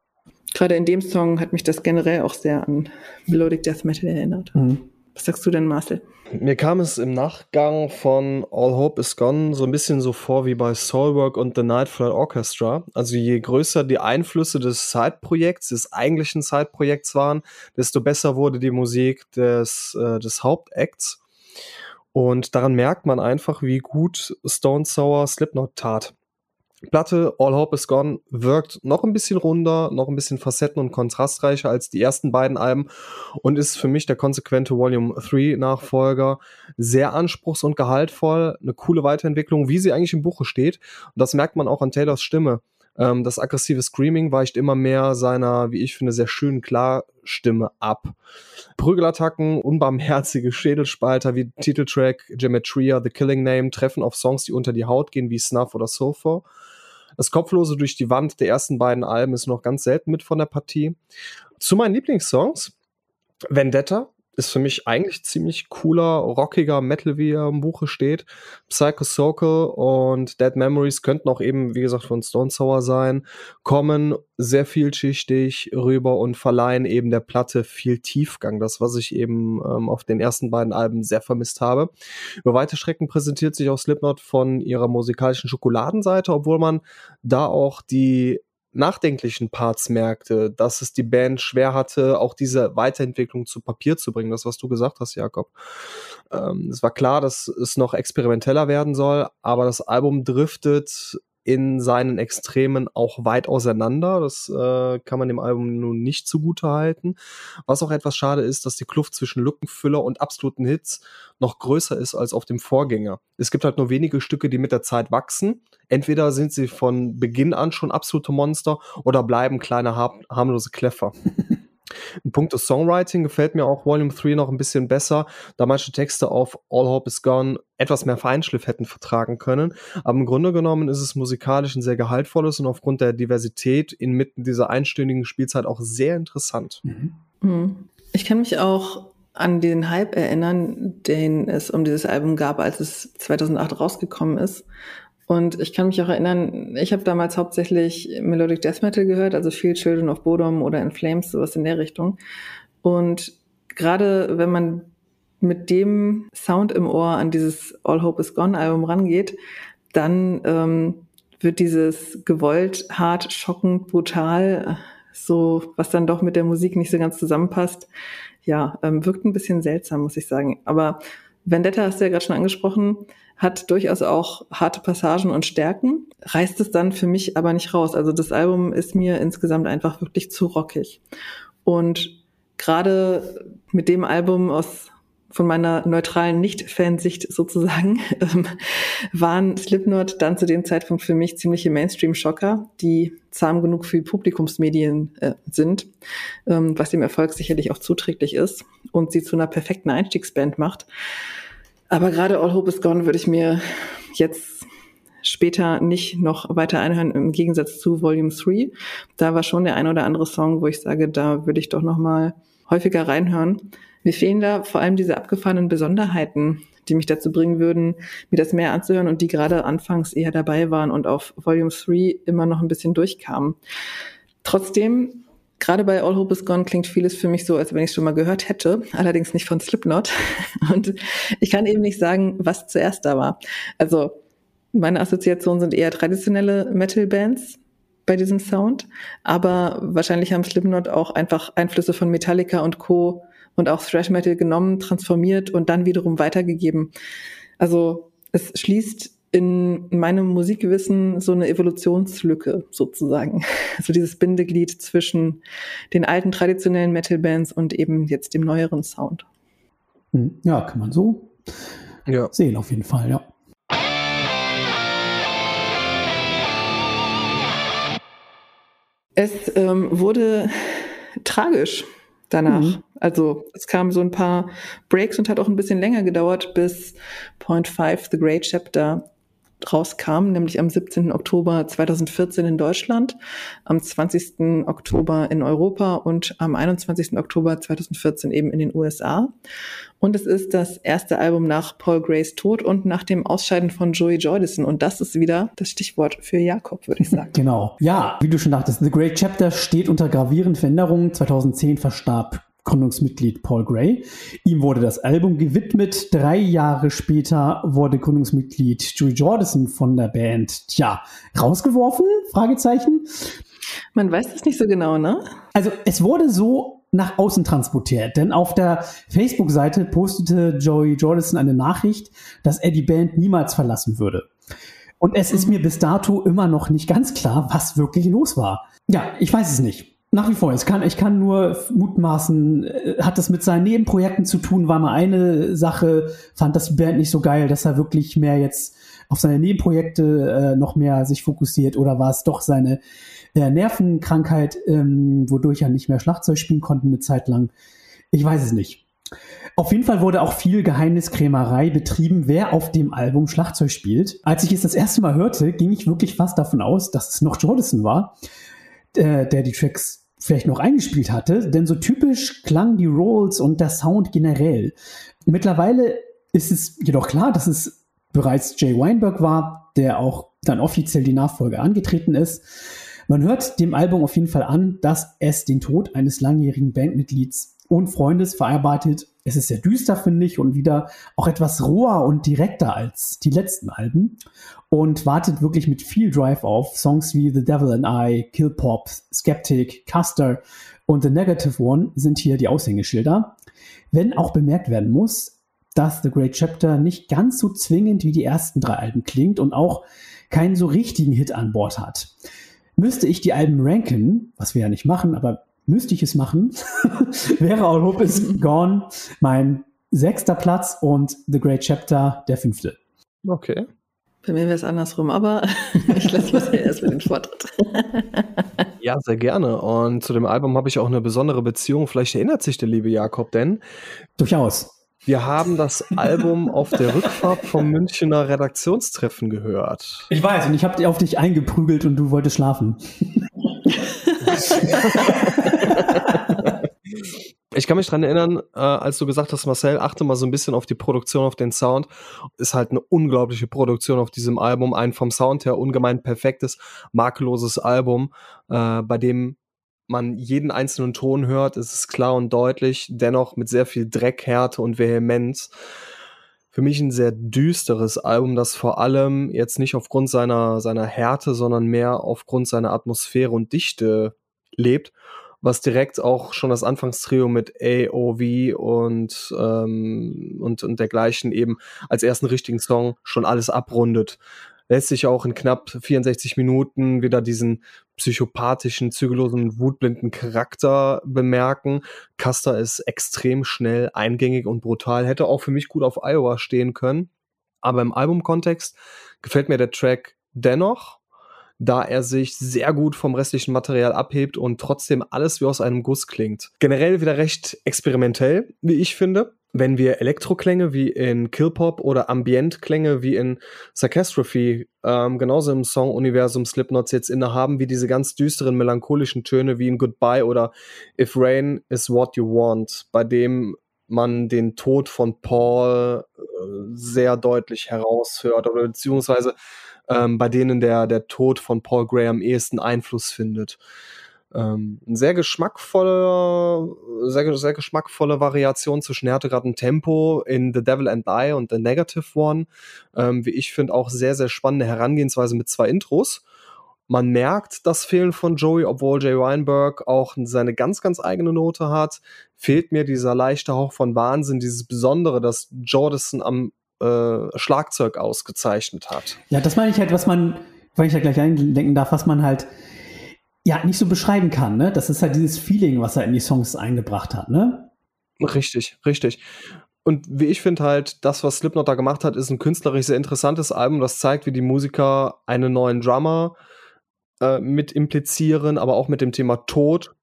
Gerade in dem Song hat mich das generell auch sehr an Melodic Death Metal erinnert. Mhm. Was sagst du denn, Marcel? Mir kam es im Nachgang von All Hope Is Gone so ein bisschen so vor wie bei Soulwork und The Night Flight Orchestra. Also je größer die Einflüsse des Side-Projekts, des eigentlichen Side-Projekts waren, desto besser wurde die Musik des, äh, des Hauptacts. Und daran merkt man einfach, wie gut Stone Sour Slipknot tat. Platte All Hope is Gone wirkt noch ein bisschen runder, noch ein bisschen facetten- und kontrastreicher als die ersten beiden Alben und ist für mich der konsequente Volume 3 Nachfolger. Sehr anspruchs- und gehaltvoll, eine coole Weiterentwicklung, wie sie eigentlich im Buche steht. Und das merkt man auch an Taylors Stimme. Ähm, das aggressive Screaming weicht immer mehr seiner, wie ich finde, sehr schönen Klarstimme ab. Prügelattacken, unbarmherzige Schädelspalter wie Titeltrack Geometria, The Killing Name treffen auf Songs, die unter die Haut gehen, wie Snuff oder Sulfur. Das Kopflose durch die Wand der ersten beiden Alben ist noch ganz selten mit von der Partie. Zu meinen Lieblingssongs. Vendetta, ist für mich eigentlich ziemlich cooler, rockiger Metal, wie er im Buche steht. Psycho Circle und Dead Memories könnten auch eben, wie gesagt, von Stone Sour sein, kommen sehr vielschichtig rüber und verleihen eben der Platte viel Tiefgang. Das, was ich eben ähm, auf den ersten beiden Alben sehr vermisst habe. Über weite Strecken präsentiert sich auch Slipknot von ihrer musikalischen Schokoladenseite, obwohl man da auch die nachdenklichen Parts merkte, dass es die Band schwer hatte, auch diese Weiterentwicklung zu Papier zu bringen. Das, was du gesagt hast, Jakob. Ähm, es war klar, dass es noch experimenteller werden soll, aber das Album driftet in seinen Extremen auch weit auseinander. Das äh, kann man dem Album nun nicht zugute halten. Was auch etwas schade ist, dass die Kluft zwischen Lückenfüller und absoluten Hits noch größer ist als auf dem Vorgänger. Es gibt halt nur wenige Stücke, die mit der Zeit wachsen. Entweder sind sie von Beginn an schon absolute Monster oder bleiben kleine harmlose Kleffer. In puncto Songwriting gefällt mir auch Volume 3 noch ein bisschen besser, da manche Texte auf All Hope is Gone etwas mehr Feinschliff hätten vertragen können. Aber im Grunde genommen ist es musikalisch ein sehr gehaltvolles und aufgrund der Diversität inmitten dieser einstündigen Spielzeit auch sehr interessant. Mhm. mhm. Ich kann mich auch an den Hype erinnern, den es um dieses Album gab, als es 2008 rausgekommen ist. Und ich kann mich auch erinnern, ich habe damals hauptsächlich Melodic Death Metal gehört, also viel Children of Bodom oder In Flames, sowas in der Richtung. Und gerade wenn man mit dem Sound im Ohr an dieses All Hope is Gone Album rangeht, dann ähm, wird dieses gewollt, hart, schockend, brutal, so was dann doch mit der Musik nicht so ganz zusammenpasst, ja, ähm, wirkt ein bisschen seltsam, muss ich sagen. Aber Vendetta hast du ja gerade schon angesprochen, hat durchaus auch harte Passagen und Stärken, reißt es dann für mich aber nicht raus. Also das Album ist mir insgesamt einfach wirklich zu rockig. Und gerade mit dem Album aus von meiner neutralen Nicht-Fansicht sozusagen, ähm, waren Slipknot dann zu dem Zeitpunkt für mich ziemliche Mainstream-Schocker, die zahm genug für Publikumsmedien äh, sind, ähm, was dem Erfolg sicherlich auch zuträglich ist und sie zu einer perfekten Einstiegsband macht. Aber gerade All Hope is Gone würde ich mir jetzt später nicht noch weiter einhören, im Gegensatz zu Volume 3. Da war schon der ein oder andere Song, wo ich sage, da würde ich doch noch mal häufiger reinhören. Mir fehlen da vor allem diese abgefahrenen Besonderheiten, die mich dazu bringen würden, mir das mehr anzuhören und die gerade anfangs eher dabei waren und auf Volume 3 immer noch ein bisschen durchkamen. Trotzdem Gerade bei All Hope is Gone klingt vieles für mich so, als wenn ich es schon mal gehört hätte, allerdings nicht von Slipknot. Und ich kann eben nicht sagen, was zuerst da war. Also meine Assoziationen sind eher traditionelle Metal-Bands bei diesem Sound, aber wahrscheinlich haben Slipknot auch einfach Einflüsse von Metallica und Co. und auch Thrash Metal genommen, transformiert und dann wiederum weitergegeben. Also es schließt in meinem Musikwissen so eine Evolutionslücke sozusagen. Also dieses Bindeglied zwischen den alten traditionellen Metal-Bands und eben jetzt dem neueren Sound. Hm, ja, kann man so ja. sehen auf jeden Fall, ja. Es ähm, wurde tragisch danach. Mhm. Also es kamen so ein paar Breaks und hat auch ein bisschen länger gedauert, bis Point Five, The Great Chapter, rauskam, nämlich am 17. Oktober 2014 in Deutschland, am 20. Oktober in Europa und am 21. Oktober 2014 eben in den USA. Und es ist das erste Album nach Paul Grays Tod und nach dem Ausscheiden von Joey Jordison. Und das ist wieder das Stichwort für Jakob, würde ich sagen. Genau. Ja, wie du schon dachtest, The Great Chapter steht unter gravierenden Veränderungen. 2010 verstarb Gründungsmitglied Paul Gray. Ihm wurde das Album gewidmet. Drei Jahre später wurde Gründungsmitglied Joey Jordison von der Band, tja, rausgeworfen? Fragezeichen. Man weiß es nicht so genau, ne? Also es wurde so nach außen transportiert, denn auf der Facebook-Seite postete Joey Jordison eine Nachricht, dass er die Band niemals verlassen würde. Und es ist mir bis dato immer noch nicht ganz klar, was wirklich los war. Ja, ich weiß es nicht. Nach wie vor. Ich kann, ich kann nur mutmaßen, äh, hat das mit seinen Nebenprojekten zu tun, war mal eine Sache, fand das Band nicht so geil, dass er wirklich mehr jetzt auf seine Nebenprojekte äh, noch mehr sich fokussiert oder war es doch seine äh, Nervenkrankheit, ähm, wodurch er nicht mehr Schlagzeug spielen konnte eine Zeit lang. Ich weiß es nicht. Auf jeden Fall wurde auch viel Geheimniskrämerei betrieben, wer auf dem Album Schlagzeug spielt. Als ich es das erste Mal hörte, ging ich wirklich fast davon aus, dass es noch Jordison war, der, der die Tracks vielleicht noch eingespielt hatte, denn so typisch klangen die Rolls und der Sound generell. Mittlerweile ist es jedoch klar, dass es bereits Jay Weinberg war, der auch dann offiziell die Nachfolge angetreten ist. Man hört dem Album auf jeden Fall an, dass es den Tod eines langjährigen Bandmitglieds und Freundes verarbeitet. Es ist sehr düster, finde ich, und wieder auch etwas roher und direkter als die letzten Alben und wartet wirklich mit viel Drive auf. Songs wie The Devil and I, Kill Pop, Skeptic, Custer und The Negative One sind hier die Aushängeschilder. Wenn auch bemerkt werden muss, dass The Great Chapter nicht ganz so zwingend wie die ersten drei Alben klingt und auch keinen so richtigen Hit an Bord hat. Müsste ich die Alben ranken, was wir ja nicht machen, aber müsste ich es machen, wäre All Hope is Gone mein sechster Platz und The Great Chapter der fünfte. Okay. Bei mir wäre es andersrum, aber ich lasse was erst mit den Vortritt. ja, sehr gerne. Und zu dem Album habe ich auch eine besondere Beziehung. Vielleicht erinnert sich der liebe Jakob denn. Durchaus. Wir haben das Album auf der Rückfahrt vom Münchner Redaktionstreffen gehört. Ich weiß, und ich habe auf dich eingeprügelt und du wolltest schlafen. Ich kann mich dran erinnern, äh, als du gesagt hast, Marcel, achte mal so ein bisschen auf die Produktion, auf den Sound. Ist halt eine unglaubliche Produktion auf diesem Album. Ein vom Sound her ungemein perfektes, makelloses Album, äh, bei dem man jeden einzelnen Ton hört. Es ist klar und deutlich, dennoch mit sehr viel Dreck, Härte und Vehemenz. Für mich ein sehr düsteres Album, das vor allem jetzt nicht aufgrund seiner, seiner Härte, sondern mehr aufgrund seiner Atmosphäre und Dichte lebt was direkt auch schon das Anfangstrio mit AOV und, ähm, und, und dergleichen eben als ersten richtigen Song schon alles abrundet. Lässt sich auch in knapp 64 Minuten wieder diesen psychopathischen, zügellosen, wutblinden Charakter bemerken. Custer ist extrem schnell, eingängig und brutal. Hätte auch für mich gut auf Iowa stehen können. Aber im Albumkontext gefällt mir der Track dennoch da er sich sehr gut vom restlichen Material abhebt und trotzdem alles wie aus einem Guss klingt. Generell wieder recht experimentell, wie ich finde. Wenn wir Elektroklänge wie in Killpop oder Ambientklänge wie in Sarcastrophe ähm, genauso im Song-Universum Slipknots jetzt innehaben, wie diese ganz düsteren, melancholischen Töne wie in Goodbye oder If Rain is What You Want, bei dem man den Tod von Paul äh, sehr deutlich heraushört oder beziehungsweise ähm, bei denen der, der Tod von Paul Gray am ehesten Einfluss findet. Ähm, ein sehr geschmackvolle, sehr, sehr geschmackvolle Variation zwischen Härtegrad und Tempo in The Devil and I und The Negative One. Ähm, wie ich finde, auch sehr, sehr spannende Herangehensweise mit zwei Intros. Man merkt das Fehlen von Joey, obwohl Jay Weinberg auch seine ganz, ganz eigene Note hat. Fehlt mir dieser leichte Hauch von Wahnsinn, dieses Besondere, das Jordison am äh, Schlagzeug ausgezeichnet hat. Ja, das meine ich halt, was man, wenn ich da gleich eindenken darf, was man halt ja nicht so beschreiben kann, ne? Das ist halt dieses Feeling, was er in die Songs eingebracht hat, ne? Richtig, richtig. Und wie ich finde halt, das, was Slipknot da gemacht hat, ist ein künstlerisch sehr interessantes Album, das zeigt, wie die Musiker einen neuen Drummer äh, mit implizieren, aber auch mit dem Thema Tod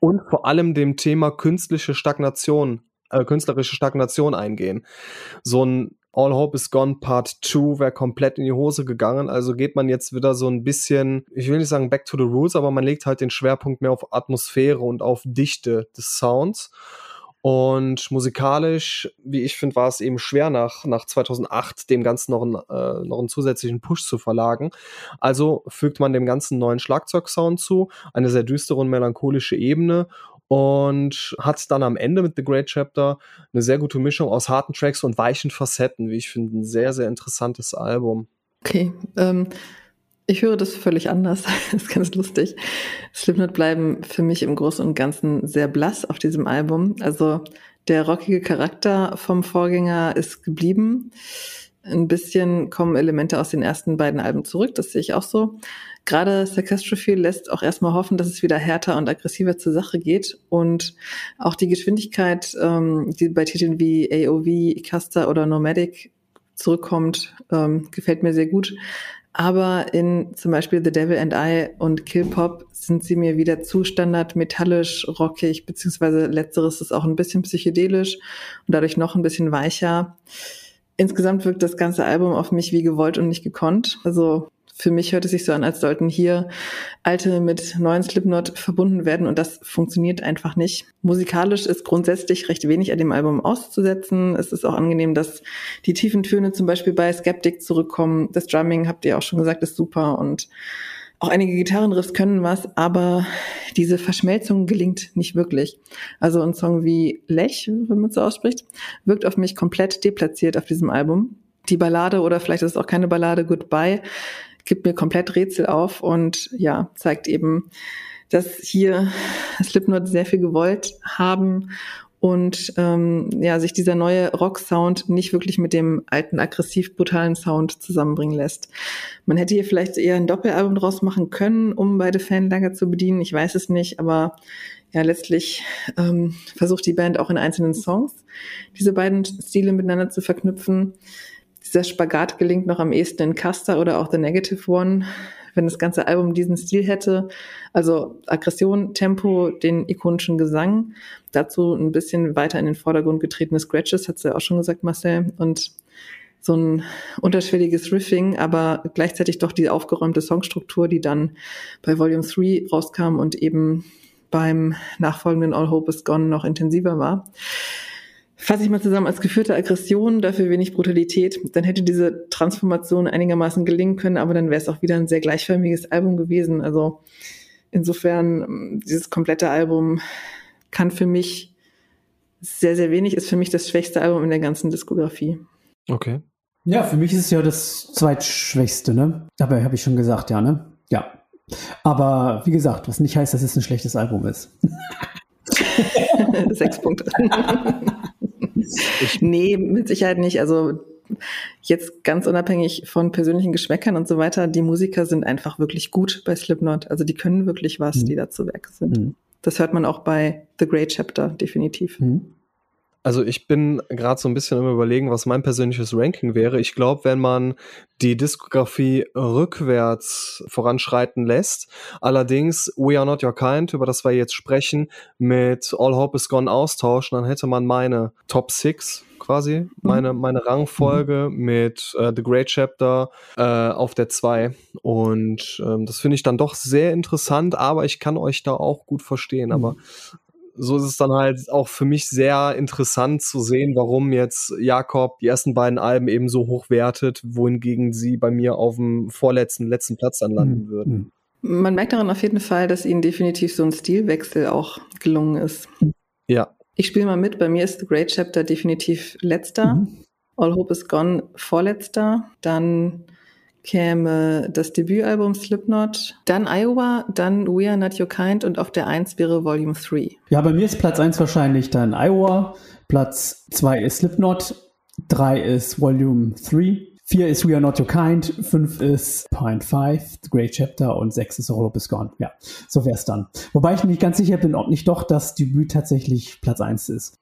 und vor allem dem Thema künstliche Stagnation, äh, künstlerische Stagnation eingehen. So ein All Hope is Gone Part 2 wäre komplett in die Hose gegangen. Also geht man jetzt wieder so ein bisschen, ich will nicht sagen back to the roots, aber man legt halt den Schwerpunkt mehr auf Atmosphäre und auf Dichte des Sounds. Und musikalisch, wie ich finde, war es eben schwer nach, nach 2008 dem Ganzen noch, einen, äh, noch einen zusätzlichen Push zu verlagen. Also fügt man dem Ganzen neuen Schlagzeugsound zu, eine sehr düstere und melancholische Ebene und hat dann am Ende mit The Great Chapter eine sehr gute Mischung aus harten Tracks und weichen Facetten, wie ich finde, ein sehr, sehr interessantes Album. Okay, ähm, ich höre das völlig anders. das ist ganz lustig. Slipknot bleiben für mich im Großen und Ganzen sehr blass auf diesem Album. Also der rockige Charakter vom Vorgänger ist geblieben. Ein bisschen kommen Elemente aus den ersten beiden Alben zurück, das sehe ich auch so. Gerade Sarcastrophe lässt auch erstmal hoffen, dass es wieder härter und aggressiver zur Sache geht. Und auch die Geschwindigkeit, ähm, die bei Titeln wie AOV, Caster oder Nomadic zurückkommt, ähm, gefällt mir sehr gut. Aber in zum Beispiel The Devil and I und Kill Pop sind sie mir wieder zu standard metallisch, rockig, beziehungsweise letzteres ist auch ein bisschen psychedelisch und dadurch noch ein bisschen weicher. Insgesamt wirkt das ganze Album auf mich wie gewollt und nicht gekonnt. Also für mich hört es sich so an, als sollten hier alte mit neuen Slipknot verbunden werden und das funktioniert einfach nicht. Musikalisch ist grundsätzlich recht wenig an dem Album auszusetzen. Es ist auch angenehm, dass die tiefen Töne zum Beispiel bei Skeptic zurückkommen. Das Drumming, habt ihr auch schon gesagt, ist super und auch einige Gitarrenriffs können was, aber diese Verschmelzung gelingt nicht wirklich. Also ein Song wie Lech, wenn man so ausspricht, wirkt auf mich komplett deplatziert auf diesem Album. Die Ballade oder vielleicht ist es auch keine Ballade Goodbye gibt mir komplett Rätsel auf und ja, zeigt eben, dass hier Slipknot sehr viel gewollt haben und ähm, ja, sich dieser neue Rock-Sound nicht wirklich mit dem alten, aggressiv brutalen Sound zusammenbringen lässt. Man hätte hier vielleicht eher ein Doppelalbum draus machen können, um beide Fanlager zu bedienen. Ich weiß es nicht, aber ja, letztlich ähm, versucht die Band auch in einzelnen Songs diese beiden Stile miteinander zu verknüpfen dieser Spagat gelingt noch am ehesten in Custer oder auch The Negative One, wenn das ganze Album diesen Stil hätte. Also Aggression, Tempo, den ikonischen Gesang, dazu ein bisschen weiter in den Vordergrund getretene Scratches, hat's ja auch schon gesagt, Marcel, und so ein unterschwelliges Riffing, aber gleichzeitig doch die aufgeräumte Songstruktur, die dann bei Volume 3 rauskam und eben beim nachfolgenden All Hope is Gone noch intensiver war. Fasse ich mal zusammen als geführte Aggression, dafür wenig Brutalität, dann hätte diese Transformation einigermaßen gelingen können, aber dann wäre es auch wieder ein sehr gleichförmiges Album gewesen. Also insofern, dieses komplette Album kann für mich sehr, sehr wenig, ist für mich das schwächste Album in der ganzen Diskografie. Okay. Ja, für mich ist es ja das zweitschwächste, ne? Dabei habe ich schon gesagt, ja, ne? Ja. Aber wie gesagt, was nicht heißt, dass es ein schlechtes Album ist. Sechs Punkte. nee, mit Sicherheit nicht. Also jetzt ganz unabhängig von persönlichen Geschmäckern und so weiter, die Musiker sind einfach wirklich gut bei Slipknot. Also die können wirklich was, mhm. die da zu Werk sind. Mhm. Das hört man auch bei The Great Chapter definitiv. Mhm. Also ich bin gerade so ein bisschen im Überlegen, was mein persönliches Ranking wäre. Ich glaube, wenn man die Diskografie rückwärts voranschreiten lässt, allerdings We Are Not Your Kind, über das wir jetzt sprechen, mit All Hope Is Gone austauschen, dann hätte man meine Top 6 quasi, mhm. meine, meine Rangfolge mhm. mit äh, The Great Chapter äh, auf der 2. Und ähm, das finde ich dann doch sehr interessant, aber ich kann euch da auch gut verstehen. Mhm. Aber so ist es dann halt auch für mich sehr interessant zu sehen, warum jetzt Jakob die ersten beiden Alben eben so hoch wertet, wohingegen sie bei mir auf dem vorletzten, letzten Platz dann landen mhm. würden. Man merkt daran auf jeden Fall, dass ihnen definitiv so ein Stilwechsel auch gelungen ist. Ja. Ich spiele mal mit, bei mir ist The Great Chapter definitiv letzter. Mhm. All Hope is Gone vorletzter. Dann käme das Debütalbum Slipknot, dann Iowa, dann We Are Not Your Kind und auf der 1 wäre Volume 3. Ja, bei mir ist Platz 1 wahrscheinlich dann Iowa, Platz 2 ist Slipknot, 3 ist Volume 3, 4 ist We Are Not Your Kind, 5 ist Point 5, The Great Chapter und 6 ist All Hope Is Gone. Ja, so wär's dann. Wobei ich nicht ganz sicher bin, ob nicht doch das Debüt tatsächlich Platz 1 ist.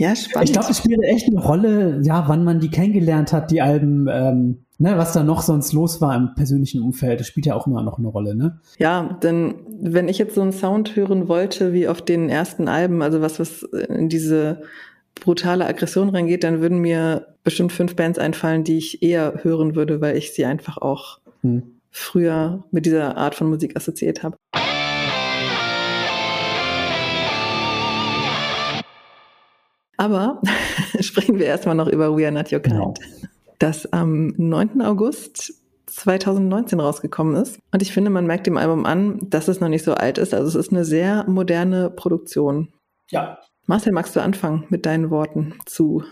Ja, spannend. Ich glaube, es spielt echt eine Rolle, ja, wann man die kennengelernt hat, die Alben, ähm, ne, was da noch sonst los war im persönlichen Umfeld. Das spielt ja auch immer noch eine Rolle, ne? Ja, denn wenn ich jetzt so einen Sound hören wollte, wie auf den ersten Alben, also was, was in diese brutale Aggression reingeht, dann würden mir bestimmt fünf Bands einfallen, die ich eher hören würde, weil ich sie einfach auch hm. früher mit dieser Art von Musik assoziiert habe. Aber sprechen wir erstmal noch über We Are Not Your Kind, genau. das am 9. August 2019 rausgekommen ist. Und ich finde, man merkt dem Album an, dass es noch nicht so alt ist. Also es ist eine sehr moderne Produktion. Ja. Marcel, magst du anfangen mit deinen Worten zu,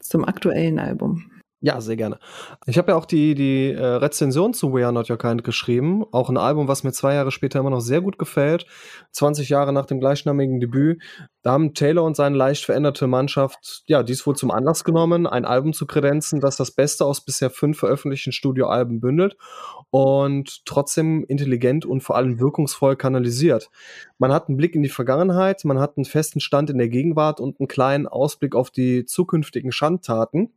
zum aktuellen Album? Ja, sehr gerne. Ich habe ja auch die, die äh, Rezension zu We Are Not Your Kind geschrieben. Auch ein Album, was mir zwei Jahre später immer noch sehr gut gefällt. 20 Jahre nach dem gleichnamigen Debüt. Da haben Taylor und seine leicht veränderte Mannschaft, ja, dies wohl zum Anlass genommen, ein Album zu kredenzen, das das Beste aus bisher fünf veröffentlichten Studioalben bündelt und trotzdem intelligent und vor allem wirkungsvoll kanalisiert. Man hat einen Blick in die Vergangenheit, man hat einen festen Stand in der Gegenwart und einen kleinen Ausblick auf die zukünftigen Schandtaten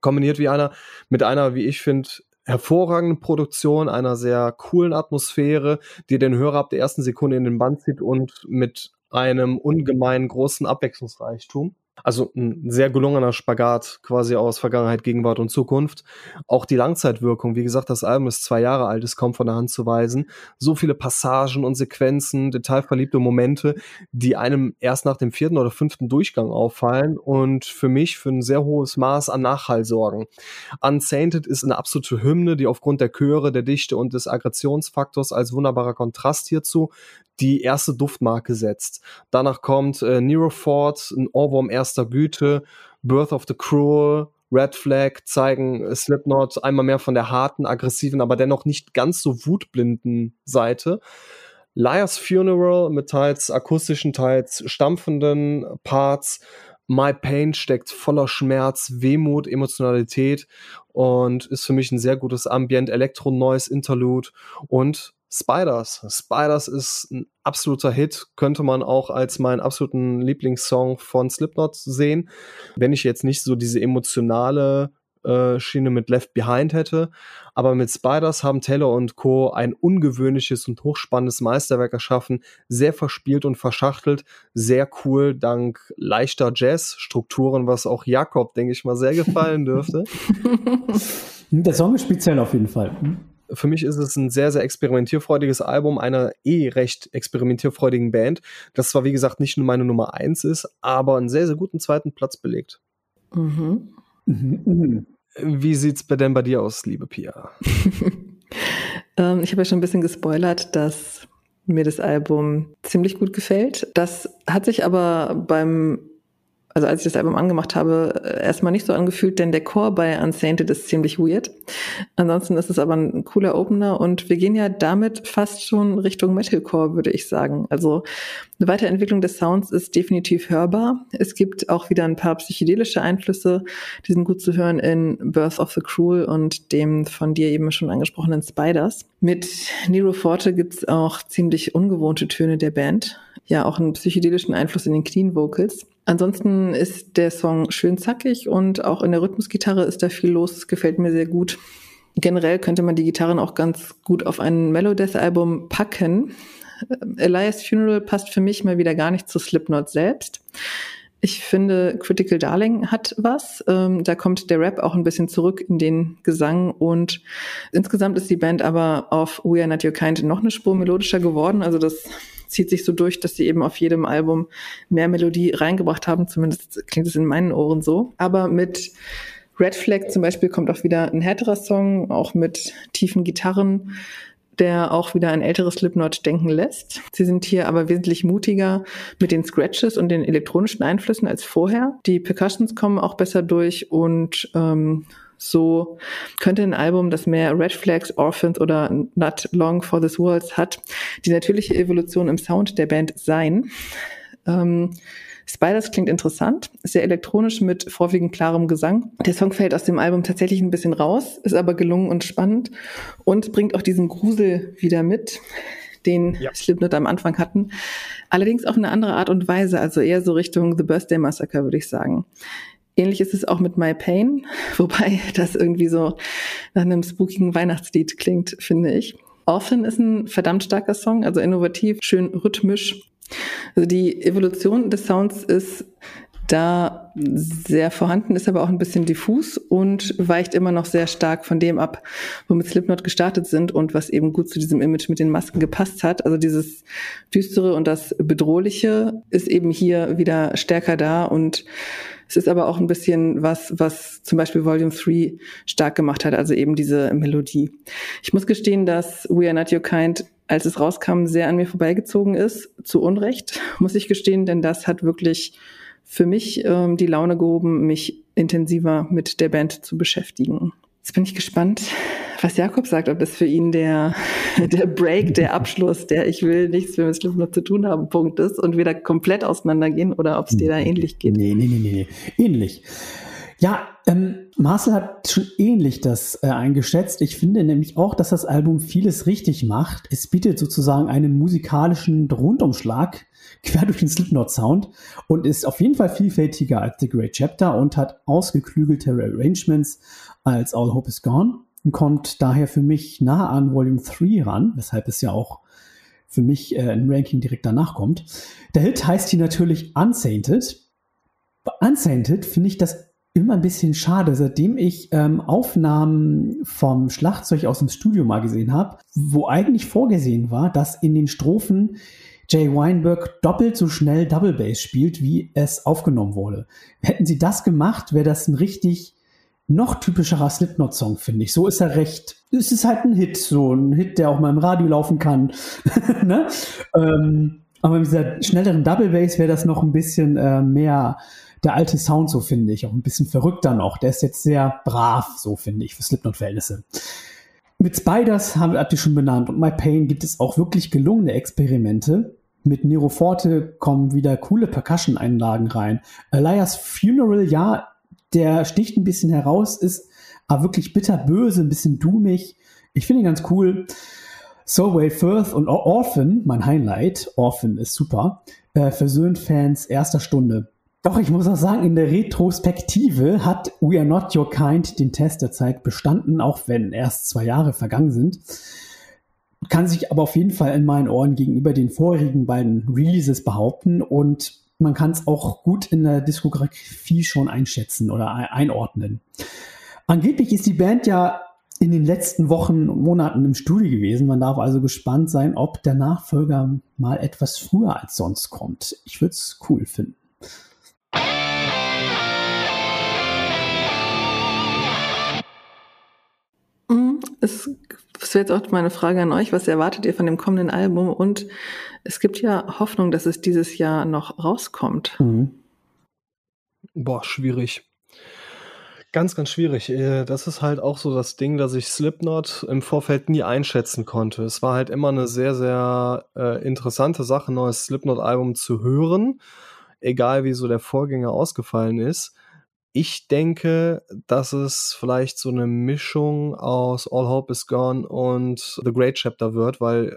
kombiniert wie einer mit einer, wie ich finde, hervorragenden Produktion, einer sehr coolen Atmosphäre, die den Hörer ab der ersten Sekunde in den Band zieht und mit einem ungemein großen Abwechslungsreichtum. Also ein sehr gelungener Spagat quasi aus Vergangenheit, Gegenwart und Zukunft. Auch die Langzeitwirkung, wie gesagt, das Album ist zwei Jahre alt, ist kaum von der Hand zu weisen. So viele Passagen und Sequenzen, detailverliebte Momente, die einem erst nach dem vierten oder fünften Durchgang auffallen und für mich für ein sehr hohes Maß an Nachhall sorgen. Unsainted ist eine absolute Hymne, die aufgrund der Chöre, der Dichte und des Aggressionsfaktors als wunderbarer Kontrast hierzu die erste Duftmarke setzt. Danach kommt äh, Nero Ford, ein Ohrwurm erster Güte, Birth of the Cruel, Red Flag zeigen äh, Slipknot einmal mehr von der harten, aggressiven, aber dennoch nicht ganz so wutblinden Seite. Liar's Funeral mit teils akustischen, teils stampfenden Parts. My Pain steckt voller Schmerz, Wehmut, Emotionalität und ist für mich ein sehr gutes Ambient, Elektro-Noise Interlude und Spiders. Spiders ist ein absoluter Hit, könnte man auch als meinen absoluten Lieblingssong von Slipknot sehen, wenn ich jetzt nicht so diese emotionale äh, Schiene mit Left Behind hätte. Aber mit Spiders haben Taylor und Co. ein ungewöhnliches und hochspannendes Meisterwerk erschaffen, sehr verspielt und verschachtelt, sehr cool, dank leichter Jazz-Strukturen, was auch Jakob, denke ich mal, sehr gefallen dürfte. Der Song ist speziell auf jeden Fall. Für mich ist es ein sehr, sehr experimentierfreudiges Album einer eh recht experimentierfreudigen Band, das zwar wie gesagt nicht nur meine Nummer eins ist, aber einen sehr, sehr guten zweiten Platz belegt. Mhm. Mhm. Wie sieht's bei denn bei dir aus, liebe Pia? ähm, ich habe ja schon ein bisschen gespoilert, dass mir das Album ziemlich gut gefällt. Das hat sich aber beim also als ich das Album angemacht habe, äh, erstmal nicht so angefühlt, denn der Chor bei Unsainted ist ziemlich weird. Ansonsten ist es aber ein cooler Opener und wir gehen ja damit fast schon Richtung Metalcore, würde ich sagen. Also eine Weiterentwicklung des Sounds ist definitiv hörbar. Es gibt auch wieder ein paar psychedelische Einflüsse, die sind gut zu hören in Birth of the Cruel und dem von dir eben schon angesprochenen Spiders. Mit Nero Forte gibt's auch ziemlich ungewohnte Töne der Band. Ja, auch einen psychedelischen Einfluss in den Clean Vocals. Ansonsten ist der Song schön zackig und auch in der Rhythmusgitarre ist da viel los. Gefällt mir sehr gut. Generell könnte man die Gitarren auch ganz gut auf ein Melodeath-Album packen. Elias Funeral passt für mich mal wieder gar nicht zu Slipknot selbst. Ich finde, Critical Darling hat was. Ähm, da kommt der Rap auch ein bisschen zurück in den Gesang und insgesamt ist die Band aber auf We Are Not Your Kind noch eine Spur melodischer geworden. Also das zieht sich so durch, dass sie eben auf jedem Album mehr Melodie reingebracht haben. Zumindest klingt es in meinen Ohren so. Aber mit Red Flag zum Beispiel kommt auch wieder ein härterer Song, auch mit tiefen Gitarren, der auch wieder ein älteres Slipknot denken lässt. Sie sind hier aber wesentlich mutiger mit den Scratches und den elektronischen Einflüssen als vorher. Die Percussions kommen auch besser durch und ähm, so könnte ein Album, das mehr Red Flags, Orphans oder Not Long for This World hat, die natürliche Evolution im Sound der Band sein. Ähm, Spiders klingt interessant, sehr elektronisch mit vorwiegend klarem Gesang. Der Song fällt aus dem Album tatsächlich ein bisschen raus, ist aber gelungen und spannend und bringt auch diesen Grusel wieder mit, den ja. Slipknot am Anfang hatten. Allerdings auf eine andere Art und Weise, also eher so Richtung The Birthday Massacre, würde ich sagen. Ähnlich ist es auch mit My Pain, wobei das irgendwie so nach einem spookigen Weihnachtslied klingt, finde ich. Orphan ist ein verdammt starker Song, also innovativ, schön rhythmisch. Also die Evolution des Sounds ist da sehr vorhanden, ist aber auch ein bisschen diffus und weicht immer noch sehr stark von dem ab, womit Slipknot gestartet sind und was eben gut zu diesem Image mit den Masken gepasst hat. Also dieses Düstere und das Bedrohliche ist eben hier wieder stärker da und es ist aber auch ein bisschen was, was zum Beispiel Volume 3 stark gemacht hat, also eben diese Melodie. Ich muss gestehen, dass We Are Not Your Kind, als es rauskam, sehr an mir vorbeigezogen ist. Zu Unrecht, muss ich gestehen, denn das hat wirklich für mich ähm, die Laune gehoben, mich intensiver mit der Band zu beschäftigen. Jetzt bin ich gespannt, was Jakob sagt, ob das für ihn der, der Break, der Abschluss, der ich will nichts mehr mit Slipknot zu tun haben, Punkt ist und wieder komplett auseinandergehen oder ob es dir da ähnlich geht. Nee, nee, nee, nee, nee. ähnlich. Ja, ähm, Marcel hat schon ähnlich das äh, eingeschätzt. Ich finde nämlich auch, dass das Album vieles richtig macht. Es bietet sozusagen einen musikalischen Rundumschlag quer durch den Slipknot-Sound und ist auf jeden Fall vielfältiger als The Great Chapter und hat ausgeklügelte Arrangements als All Hope Is Gone und kommt daher für mich nah an Volume 3 ran, weshalb es ja auch für mich äh, ein Ranking direkt danach kommt. Der Hit heißt hier natürlich Unsainted. Unsainted finde ich das immer ein bisschen schade, seitdem ich ähm, Aufnahmen vom Schlagzeug aus dem Studio mal gesehen habe, wo eigentlich vorgesehen war, dass in den Strophen Jay Weinberg doppelt so schnell Double Bass spielt, wie es aufgenommen wurde. Hätten sie das gemacht, wäre das ein richtig noch typischerer Slipknot-Song, finde ich. So ist er recht. Es ist halt ein Hit, so ein Hit, der auch mal im Radio laufen kann. ne? ähm, aber mit dieser schnelleren Double Bass wäre das noch ein bisschen äh, mehr der alte Sound, so finde ich. Auch ein bisschen verrückter noch. Der ist jetzt sehr brav, so finde ich, für Slipknot-Verhältnisse. Mit Spiders haben wir schon benannt und My Pain gibt es auch wirklich gelungene Experimente. Mit Nero Forte kommen wieder coole Percussion-Einlagen rein. Elias Funeral, ja, der sticht ein bisschen heraus, ist aber wirklich bitterböse, ein bisschen dummig. Ich finde ihn ganz cool. So Way Firth und Orphan, mein Highlight, Orphan ist super, äh, versöhnt Fans erster Stunde. Doch ich muss auch sagen, in der Retrospektive hat We Are Not Your Kind den Test der Zeit bestanden, auch wenn erst zwei Jahre vergangen sind. Kann sich aber auf jeden Fall in meinen Ohren gegenüber den vorherigen beiden Releases behaupten und man kann es auch gut in der Diskografie schon einschätzen oder einordnen. Angeblich ist die Band ja in den letzten Wochen und Monaten im Studio gewesen. Man darf also gespannt sein, ob der Nachfolger mal etwas früher als sonst kommt. Ich würde es cool finden. Mhm. Es, das wäre jetzt auch meine Frage an euch. Was erwartet ihr von dem kommenden Album? Und es gibt ja Hoffnung, dass es dieses Jahr noch rauskommt. Mhm. Boah, schwierig. Ganz, ganz schwierig. Äh, das ist halt auch so das Ding, dass ich Slipknot im Vorfeld nie einschätzen konnte. Es war halt immer eine sehr, sehr äh, interessante Sache, ein neues Slipknot-Album zu hören egal wie so der Vorgänger ausgefallen ist. Ich denke, dass es vielleicht so eine Mischung aus All Hope is Gone und The Great Chapter wird, weil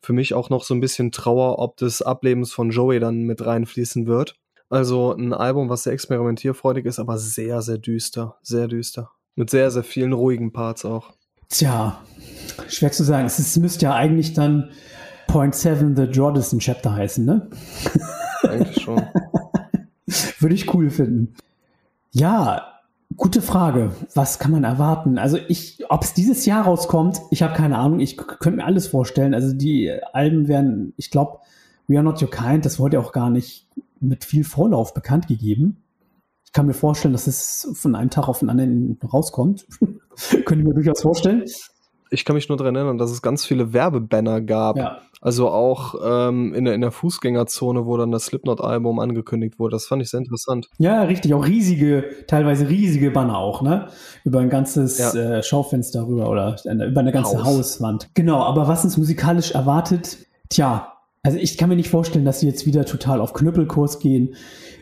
für mich auch noch so ein bisschen Trauer ob des Ablebens von Joey dann mit reinfließen wird. Also ein Album, was sehr experimentierfreudig ist, aber sehr, sehr düster. Sehr düster. Mit sehr, sehr vielen ruhigen Parts auch. Tja, schwer zu sagen. Es, ist, müsste ja eigentlich dann Point 7 The Jordison Chapter heißen, ne? Eigentlich schon. Würde ich cool finden. Ja, gute Frage. Was kann man erwarten? Also ich, ob es dieses Jahr rauskommt, ich habe keine Ahnung. Ich könnte mir alles vorstellen. Also die Alben werden, ich glaube, We Are Not Your Kind, das wurde ja auch gar nicht mit viel Vorlauf bekannt gegeben. Ich kann mir vorstellen, dass es von einem Tag auf den anderen rauskommt. Könnte ich mir durchaus vorstellen ich kann mich nur daran erinnern, dass es ganz viele Werbebanner gab. Ja. Also auch ähm, in, der, in der Fußgängerzone, wo dann das Slipknot-Album angekündigt wurde. Das fand ich sehr interessant. Ja, richtig. Auch riesige, teilweise riesige Banner auch, ne? Über ein ganzes ja. äh, Schaufenster rüber oder über eine ganze Haus. Hauswand. Genau, aber was uns musikalisch erwartet, tja, also ich kann mir nicht vorstellen, dass sie jetzt wieder total auf Knüppelkurs gehen.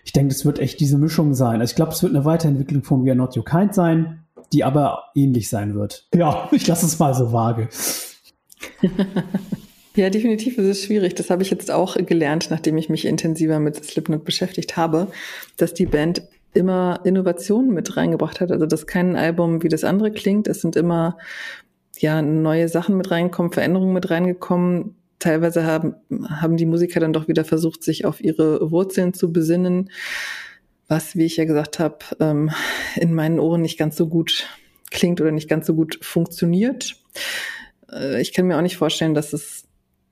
Ich denke, es wird echt diese Mischung sein. Also ich glaube, es wird eine Weiterentwicklung von We Are Not Your Kind sein die aber ähnlich sein wird. Ja, ich lasse es mal so vage. Ja, definitiv ist es schwierig. Das habe ich jetzt auch gelernt, nachdem ich mich intensiver mit Slipknot beschäftigt habe, dass die Band immer Innovationen mit reingebracht hat. Also dass kein Album wie das andere klingt. Es sind immer ja neue Sachen mit reingekommen, Veränderungen mit reingekommen. Teilweise haben, haben die Musiker dann doch wieder versucht, sich auf ihre Wurzeln zu besinnen was, wie ich ja gesagt habe, ähm, in meinen Ohren nicht ganz so gut klingt oder nicht ganz so gut funktioniert. Äh, ich kann mir auch nicht vorstellen, dass es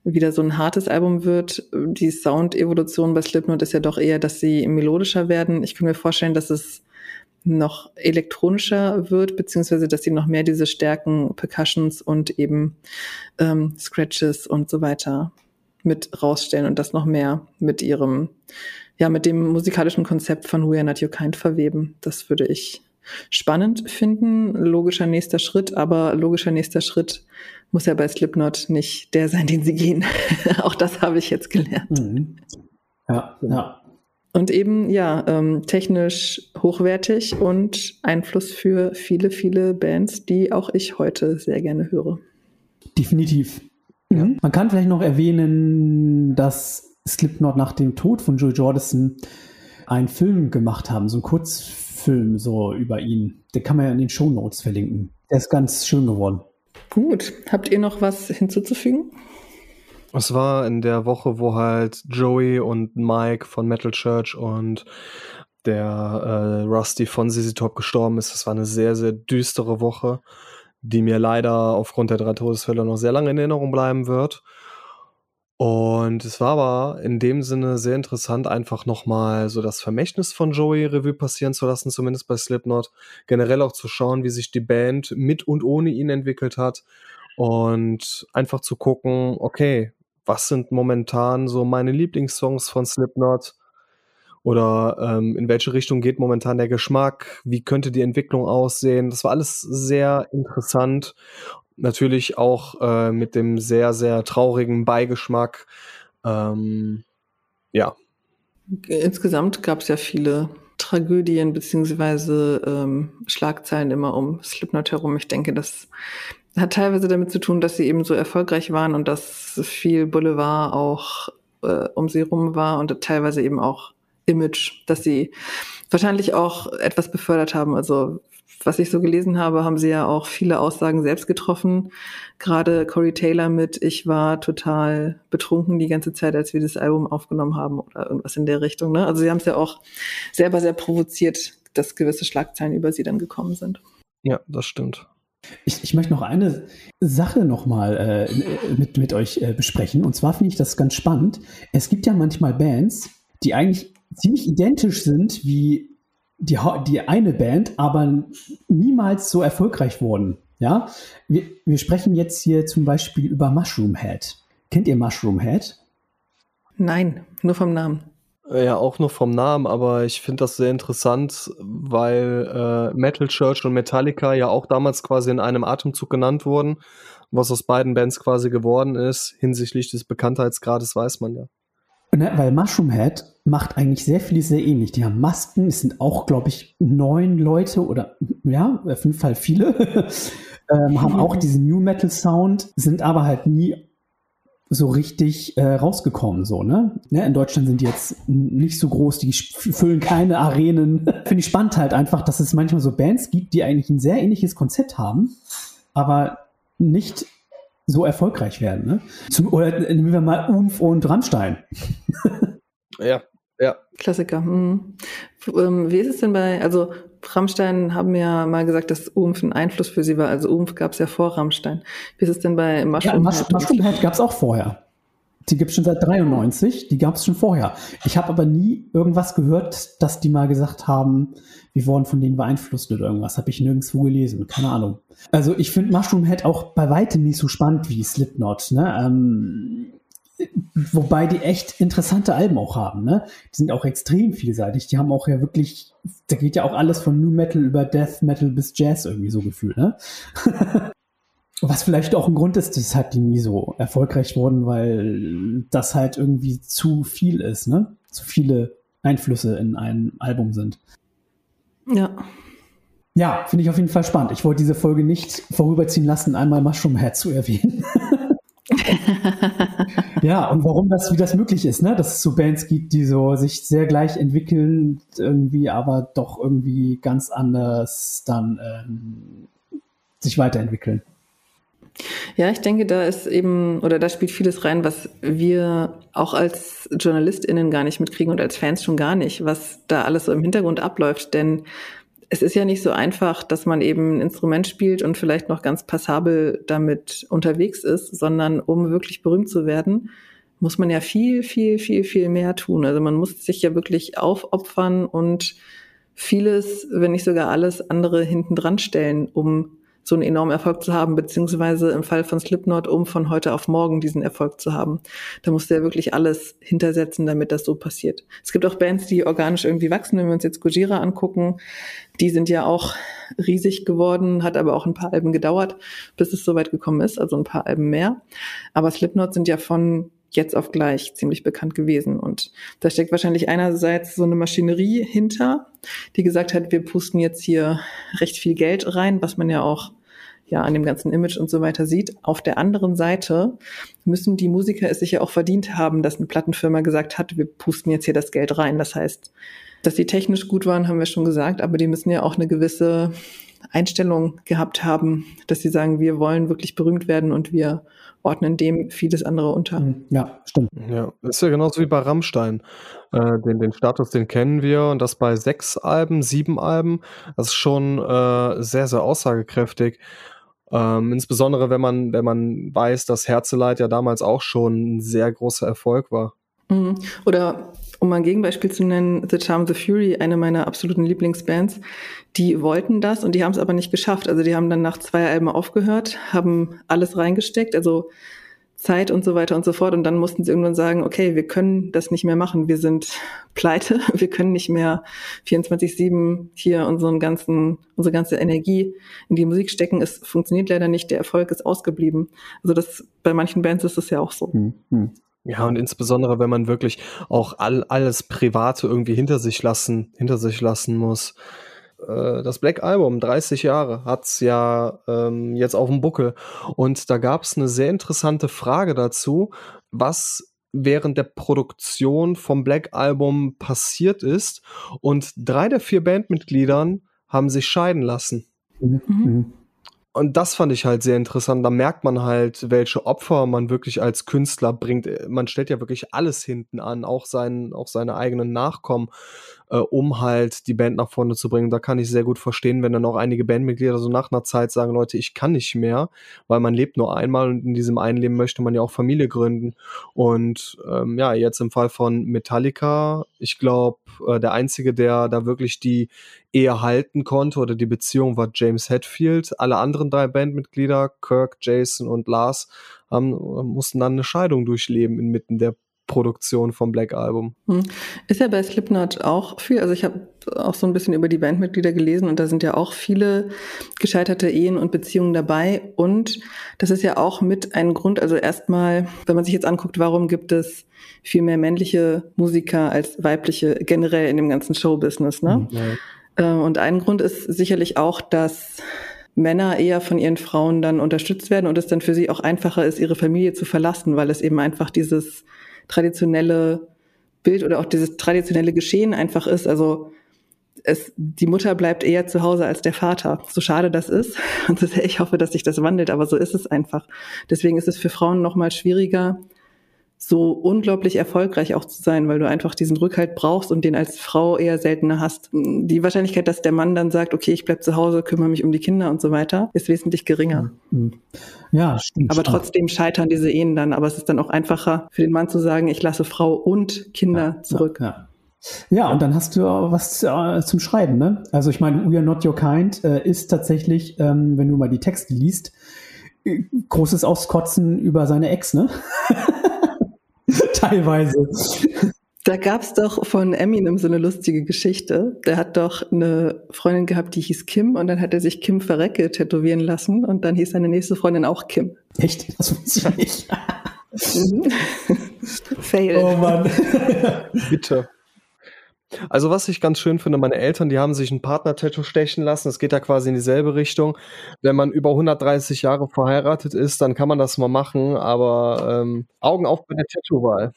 wieder so ein hartes Album wird. Die Sound-Evolution bei Slipknot ist ja doch eher, dass sie melodischer werden. Ich kann mir vorstellen, dass es noch elektronischer wird, beziehungsweise dass sie noch mehr diese Stärken, Percussions und eben ähm, Scratches und so weiter mit rausstellen und das noch mehr mit ihrem ja, mit dem musikalischen Konzept von We Are Not Your Kind verweben. Das würde ich spannend finden. Logischer nächster Schritt, aber logischer nächster Schritt muss ja bei Slipknot nicht der sein, den sie gehen. Auch das habe ich jetzt gelernt. Mhm. Ja, ja. Und eben, ja, ähm, technisch hochwertig und Einfluss für viele, viele Bands, die auch ich heute sehr gerne höre. Definitiv. Mhm. Man kann vielleicht noch erwähnen, dass Slipknot nach dem Tod von Joe Jordison einen Film gemacht haben, so einen Kurzfilm so über ihn. Den kann man ja in den Show Notes verlinken. der ist ganz schön geworden. Gut. Habt ihr noch was hinzuzufügen? Es war in der Woche, wo halt Joey und Mike von Metal Church und der äh, Rusty von ZZ Top gestorben ist. Das war eine sehr, sehr düstere Woche, die mir leider aufgrund der drei Todesfälle noch sehr lange in Erinnerung bleiben wird. Und es war aber in dem Sinne sehr interessant, einfach nochmal so das Vermächtnis von Joey Revue passieren zu lassen, zumindest bei Slipknot. Generell auch zu schauen, wie sich die Band mit und ohne ihn entwickelt hat. Und einfach zu gucken, okay, was sind momentan so meine Lieblingssongs von Slipknot? Oder ähm, in welche Richtung geht momentan der Geschmack? Wie könnte die Entwicklung aussehen? Das war alles sehr interessant. Natürlich auch äh, mit dem sehr, sehr traurigen Beigeschmack. Ähm, ja. Insgesamt gab es ja viele Tragödien beziehungsweise ähm, Schlagzeilen immer um Slipknot herum. Ich denke, das hat teilweise damit zu tun, dass sie eben so erfolgreich waren und dass viel Boulevard auch äh, um sie rum war und teilweise eben auch Image, dass sie wahrscheinlich auch etwas befördert haben. Also was ich so gelesen habe, haben sie ja auch viele Aussagen selbst getroffen. Gerade Corey Taylor mit Ich war total betrunken die ganze Zeit, als wir das Album aufgenommen haben oder irgendwas in der Richtung. Ne? Also sie haben es ja auch selber sehr provoziert, dass gewisse Schlagzeilen über sie dann gekommen sind. Ja, das stimmt. Ich, ich möchte noch eine Sache nochmal äh, mit, mit euch äh, besprechen. Und zwar finde ich das ganz spannend. Es gibt ja manchmal Bands, die eigentlich ziemlich identisch sind wie die, die eine Band, aber niemals so erfolgreich wurden. Ja, wir, wir sprechen jetzt hier zum Beispiel über Mushroom Head. Kennt ihr Mushroom Head? Nein, nur vom Namen. Ja, auch nur vom Namen, aber ich finde das sehr interessant, weil äh, Metal Church und Metallica ja auch damals quasi in einem Atemzug genannt wurden. Was aus beiden Bands quasi geworden ist, hinsichtlich des Bekanntheitsgrades, weiß man ja. Ne, weil Mushroom Head macht eigentlich sehr viel sehr ähnlich. Die haben Masken, es sind auch, glaube ich, neun Leute oder ja, auf jeden Fall viele, ähm, haben auch diesen New Metal Sound, sind aber halt nie so richtig äh, rausgekommen, so, ne? Ja, in Deutschland sind die jetzt nicht so groß, die füllen keine Arenen. Finde ich spannend halt einfach, dass es manchmal so Bands gibt, die eigentlich ein sehr ähnliches Konzept haben, aber nicht so erfolgreich werden, ne? Zum, oder nehmen wir mal Umf und Rammstein. ja, ja. Klassiker. Hm. Ähm, wie ist es denn bei, also Rammstein haben ja mal gesagt, dass Umf ein Einfluss für sie war. Also Umf gab es ja vor Rammstein. Wie ist es denn bei Mushroom ja? Mushroom Head gab es auch vorher. Die gibt es schon seit 93, die gab es schon vorher. Ich habe aber nie irgendwas gehört, dass die mal gesagt haben, wir wurden von denen beeinflusst oder irgendwas. Habe ich nirgendwo gelesen, keine Ahnung. Also ich finde Mushroom Head auch bei weitem nicht so spannend wie Slipknot. Ne? Ähm, wobei die echt interessante Alben auch haben. Ne? Die sind auch extrem vielseitig. Die haben auch ja wirklich, da geht ja auch alles von New Metal über Death Metal bis Jazz irgendwie so gefühlt. Ne? Was vielleicht auch ein Grund ist, weshalb die nie so erfolgreich wurden, weil das halt irgendwie zu viel ist, ne? Zu viele Einflüsse in einem Album sind. Ja. Ja, finde ich auf jeden Fall spannend. Ich wollte diese Folge nicht vorüberziehen lassen, einmal Mushroom Head zu erwähnen. ja, und warum das, wie das möglich ist, ne? Dass es so Bands gibt, die so sich sehr gleich entwickeln, irgendwie, aber doch irgendwie ganz anders dann ähm, sich weiterentwickeln. Ja, ich denke, da ist eben, oder da spielt vieles rein, was wir auch als JournalistInnen gar nicht mitkriegen und als Fans schon gar nicht, was da alles so im Hintergrund abläuft. Denn es ist ja nicht so einfach, dass man eben ein Instrument spielt und vielleicht noch ganz passabel damit unterwegs ist, sondern um wirklich berühmt zu werden, muss man ja viel, viel, viel, viel mehr tun. Also man muss sich ja wirklich aufopfern und vieles, wenn nicht sogar alles andere hinten dran stellen, um so einen enormen Erfolg zu haben, beziehungsweise im Fall von Slipknot, um von heute auf morgen diesen Erfolg zu haben. Da musst du ja wirklich alles hintersetzen, damit das so passiert. Es gibt auch Bands, die organisch irgendwie wachsen. Wenn wir uns jetzt Gojira angucken, die sind ja auch riesig geworden, hat aber auch ein paar Alben gedauert, bis es soweit gekommen ist, also ein paar Alben mehr. Aber Slipknot sind ja von jetzt auf gleich ziemlich bekannt gewesen. Und da steckt wahrscheinlich einerseits so eine Maschinerie hinter, die gesagt hat, wir pusten jetzt hier recht viel Geld rein, was man ja auch ja an dem ganzen Image und so weiter sieht. Auf der anderen Seite müssen die Musiker es sich ja auch verdient haben, dass eine Plattenfirma gesagt hat, wir pusten jetzt hier das Geld rein. Das heißt, dass die technisch gut waren, haben wir schon gesagt, aber die müssen ja auch eine gewisse Einstellung gehabt haben, dass sie sagen, wir wollen wirklich berühmt werden und wir ordnen dem vieles andere unter. Mhm. Ja, stimmt. Ja, das ist ja genauso wie bei Rammstein. Äh, den, den Status, den kennen wir und das bei sechs Alben, sieben Alben, das ist schon äh, sehr, sehr aussagekräftig. Ähm, insbesondere wenn man, wenn man weiß, dass Herzeleid ja damals auch schon ein sehr großer Erfolg war. Mhm. Oder um mal ein Gegenbeispiel zu nennen, The Charm the Fury, eine meiner absoluten Lieblingsbands, die wollten das und die haben es aber nicht geschafft. Also die haben dann nach zwei Alben aufgehört, haben alles reingesteckt, also Zeit und so weiter und so fort. Und dann mussten sie irgendwann sagen, okay, wir können das nicht mehr machen. Wir sind pleite. Wir können nicht mehr 24-7 hier unseren ganzen, unsere ganze Energie in die Musik stecken. Es funktioniert leider nicht. Der Erfolg ist ausgeblieben. Also das, bei manchen Bands ist es ja auch so. Hm, hm. Ja, und insbesondere, wenn man wirklich auch all, alles Private irgendwie hinter sich lassen, hinter sich lassen muss. Äh, das Black Album, 30 Jahre, hat's ja ähm, jetzt auf dem Buckel. Und da gab's eine sehr interessante Frage dazu, was während der Produktion vom Black Album passiert ist. Und drei der vier Bandmitgliedern haben sich scheiden lassen. Mhm. Und das fand ich halt sehr interessant. Da merkt man halt, welche Opfer man wirklich als Künstler bringt. Man stellt ja wirklich alles hinten an, auch, sein, auch seine eigenen Nachkommen, äh, um halt die Band nach vorne zu bringen. Da kann ich sehr gut verstehen, wenn dann auch einige Bandmitglieder so nach einer Zeit sagen, Leute, ich kann nicht mehr, weil man lebt nur einmal und in diesem einen Leben möchte man ja auch Familie gründen. Und ähm, ja, jetzt im Fall von Metallica, ich glaube, äh, der Einzige, der da wirklich die Ehe halten konnte oder die Beziehung war James Hetfield. Alle anderen drei Bandmitglieder, Kirk, Jason und Lars, haben, mussten dann eine Scheidung durchleben inmitten der Produktion vom Black Album. Hm. Ist ja bei Slipknot auch viel, also ich habe auch so ein bisschen über die Bandmitglieder gelesen und da sind ja auch viele gescheiterte Ehen und Beziehungen dabei und das ist ja auch mit ein Grund, also erstmal, wenn man sich jetzt anguckt, warum gibt es viel mehr männliche Musiker als weibliche generell in dem ganzen Showbusiness, ne? Ja. Ähm, und ein Grund ist sicherlich auch, dass Männer eher von ihren Frauen dann unterstützt werden und es dann für sie auch einfacher ist, ihre Familie zu verlassen, weil es eben einfach dieses traditionelle Bild oder auch dieses traditionelle Geschehen einfach ist. Also es, die Mutter bleibt eher zu Hause als der Vater. So schade das ist. Und ich hoffe, dass sich das wandelt, aber so ist es einfach. Deswegen ist es für Frauen noch mal schwieriger, so unglaublich erfolgreich auch zu sein, weil du einfach diesen Rückhalt brauchst und den als Frau eher seltener hast. Die Wahrscheinlichkeit, dass der Mann dann sagt, okay, ich bleib zu Hause, kümmere mich um die Kinder und so weiter, ist wesentlich geringer. Ja, stimmt. Aber trotzdem scheitern diese Ehen dann. Aber es ist dann auch einfacher für den Mann zu sagen, ich lasse Frau und Kinder ja, zurück. Ja, ja. Ja, und dann hast du was äh, zum Schreiben, ne? Also ich meine, We Are Not Your Kind äh, ist tatsächlich, ähm, wenn du mal die Texte liest, äh, großes Auskotzen über seine Ex, ne? Teilweise. Da gab's doch von Eminem so eine lustige Geschichte. Der hat doch eine Freundin gehabt, die hieß Kim und dann hat er sich Kim Verrecke tätowieren lassen und dann hieß seine nächste Freundin auch Kim. Echt? Das wusste ich nicht. Mhm. Fail. Oh Mann. Bitte. Also was ich ganz schön finde, meine Eltern, die haben sich ein Partner-Tattoo stechen lassen. Es geht ja quasi in dieselbe Richtung. Wenn man über 130 Jahre verheiratet ist, dann kann man das mal machen, aber ähm, Augen auf bei der Tattoo-Wahl.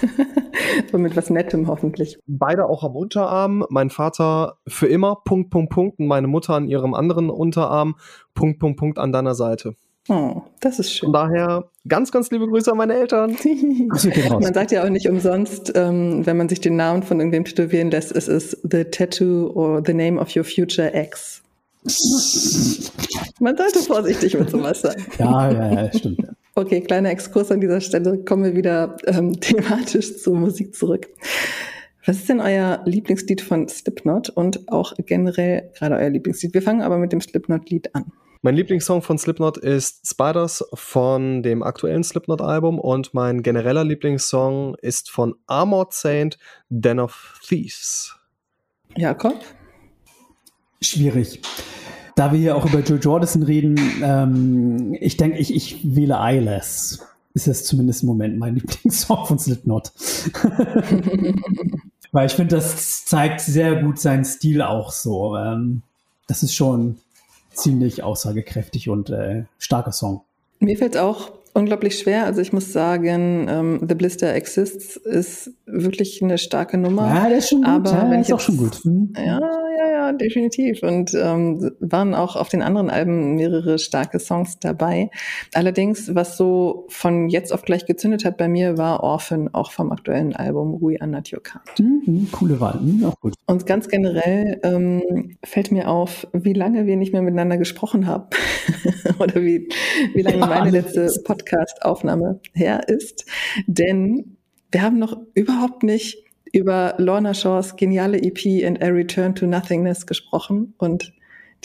Und mit was Nettem hoffentlich. Beide auch am Unterarm. Mein Vater für immer, Punkt, Punkt, Punkt. Und meine Mutter an ihrem anderen Unterarm, Punkt, Punkt, Punkt an deiner Seite. Oh, das ist schön. Von daher ganz, ganz liebe Grüße an meine Eltern. man sagt ja auch nicht umsonst, ähm, wenn man sich den Namen von irgendwem tätowieren lässt, es ist The Tattoo or The Name of Your Future Ex. man sollte vorsichtig mit sowas sein. Ja, ja, ja, stimmt. Okay, kleiner Exkurs an dieser Stelle. Kommen wir wieder ähm, thematisch zur Musik zurück. Was ist denn euer Lieblingslied von Slipknot und auch generell gerade euer Lieblingslied? Wir fangen aber mit dem Slipknot-Lied an. Mein Lieblingssong von Slipknot ist Spiders von dem aktuellen Slipknot-Album und mein genereller Lieblingssong ist von Armored Saint, Den of Thieves. Jakob? Schwierig. Da wir hier auch über Joe Jordison reden, ähm, ich denke, ich, ich wähle Eyeless. Ist das zumindest im Moment mein Lieblingssong von Slipknot. Weil ich finde, das zeigt sehr gut seinen Stil auch so. Ähm, das ist schon ziemlich aussagekräftig und äh, starker Song. Mir fällt es auch unglaublich schwer. Also ich muss sagen, ähm, The Blister Exists ist wirklich eine starke Nummer. Ja, der ist schon gut. Aber ja, wenn ist ich jetzt, auch schon gut. Hm. Ja, ja, ja. Definitiv. Und ähm, waren auch auf den anderen Alben mehrere starke Songs dabei. Allerdings, was so von jetzt auf gleich gezündet hat bei mir, war Orphan, auch vom aktuellen Album Your Kind. Mhm, coole Wahl, mhm, auch gut. Und ganz generell ähm, fällt mir auf, wie lange wir nicht mehr miteinander gesprochen haben. Oder wie, wie lange ja, meine letzte Podcast-Aufnahme her ist. Denn wir haben noch überhaupt nicht über Lorna Shaws geniale EP And A Return to Nothingness gesprochen und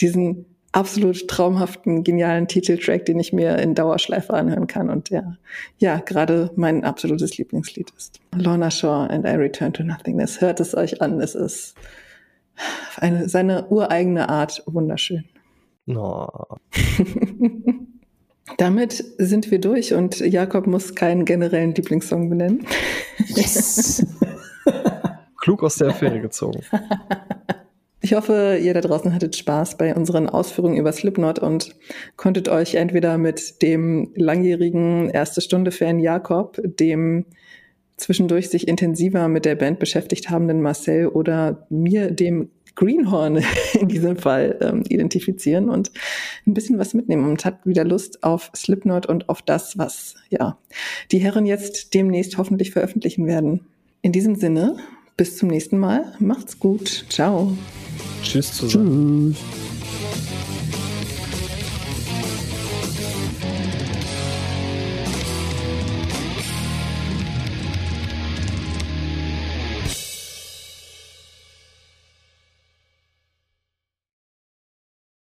diesen absolut traumhaften, genialen Titeltrack, den ich mir in Dauerschleife anhören kann und der, ja, gerade mein absolutes Lieblingslied ist. Lorna Shaw and I Return to Nothingness. Hört es euch an. Es ist eine, seine ureigene Art wunderschön. Oh. Damit sind wir durch und Jakob muss keinen generellen Lieblingssong benennen. Yes. Klug aus der Affäre gezogen. Ich hoffe, ihr da draußen hattet Spaß bei unseren Ausführungen über Slipknot und konntet euch entweder mit dem langjährigen erste Stunde Fan Jakob, dem zwischendurch sich intensiver mit der Band beschäftigt habenden Marcel oder mir, dem Greenhorn in diesem Fall ähm, identifizieren und ein bisschen was mitnehmen und hat wieder Lust auf Slipknot und auf das, was ja die Herren jetzt demnächst hoffentlich veröffentlichen werden. In diesem Sinne bis zum nächsten Mal. Macht's gut. Ciao. Tschüss zusammen. Tschüss.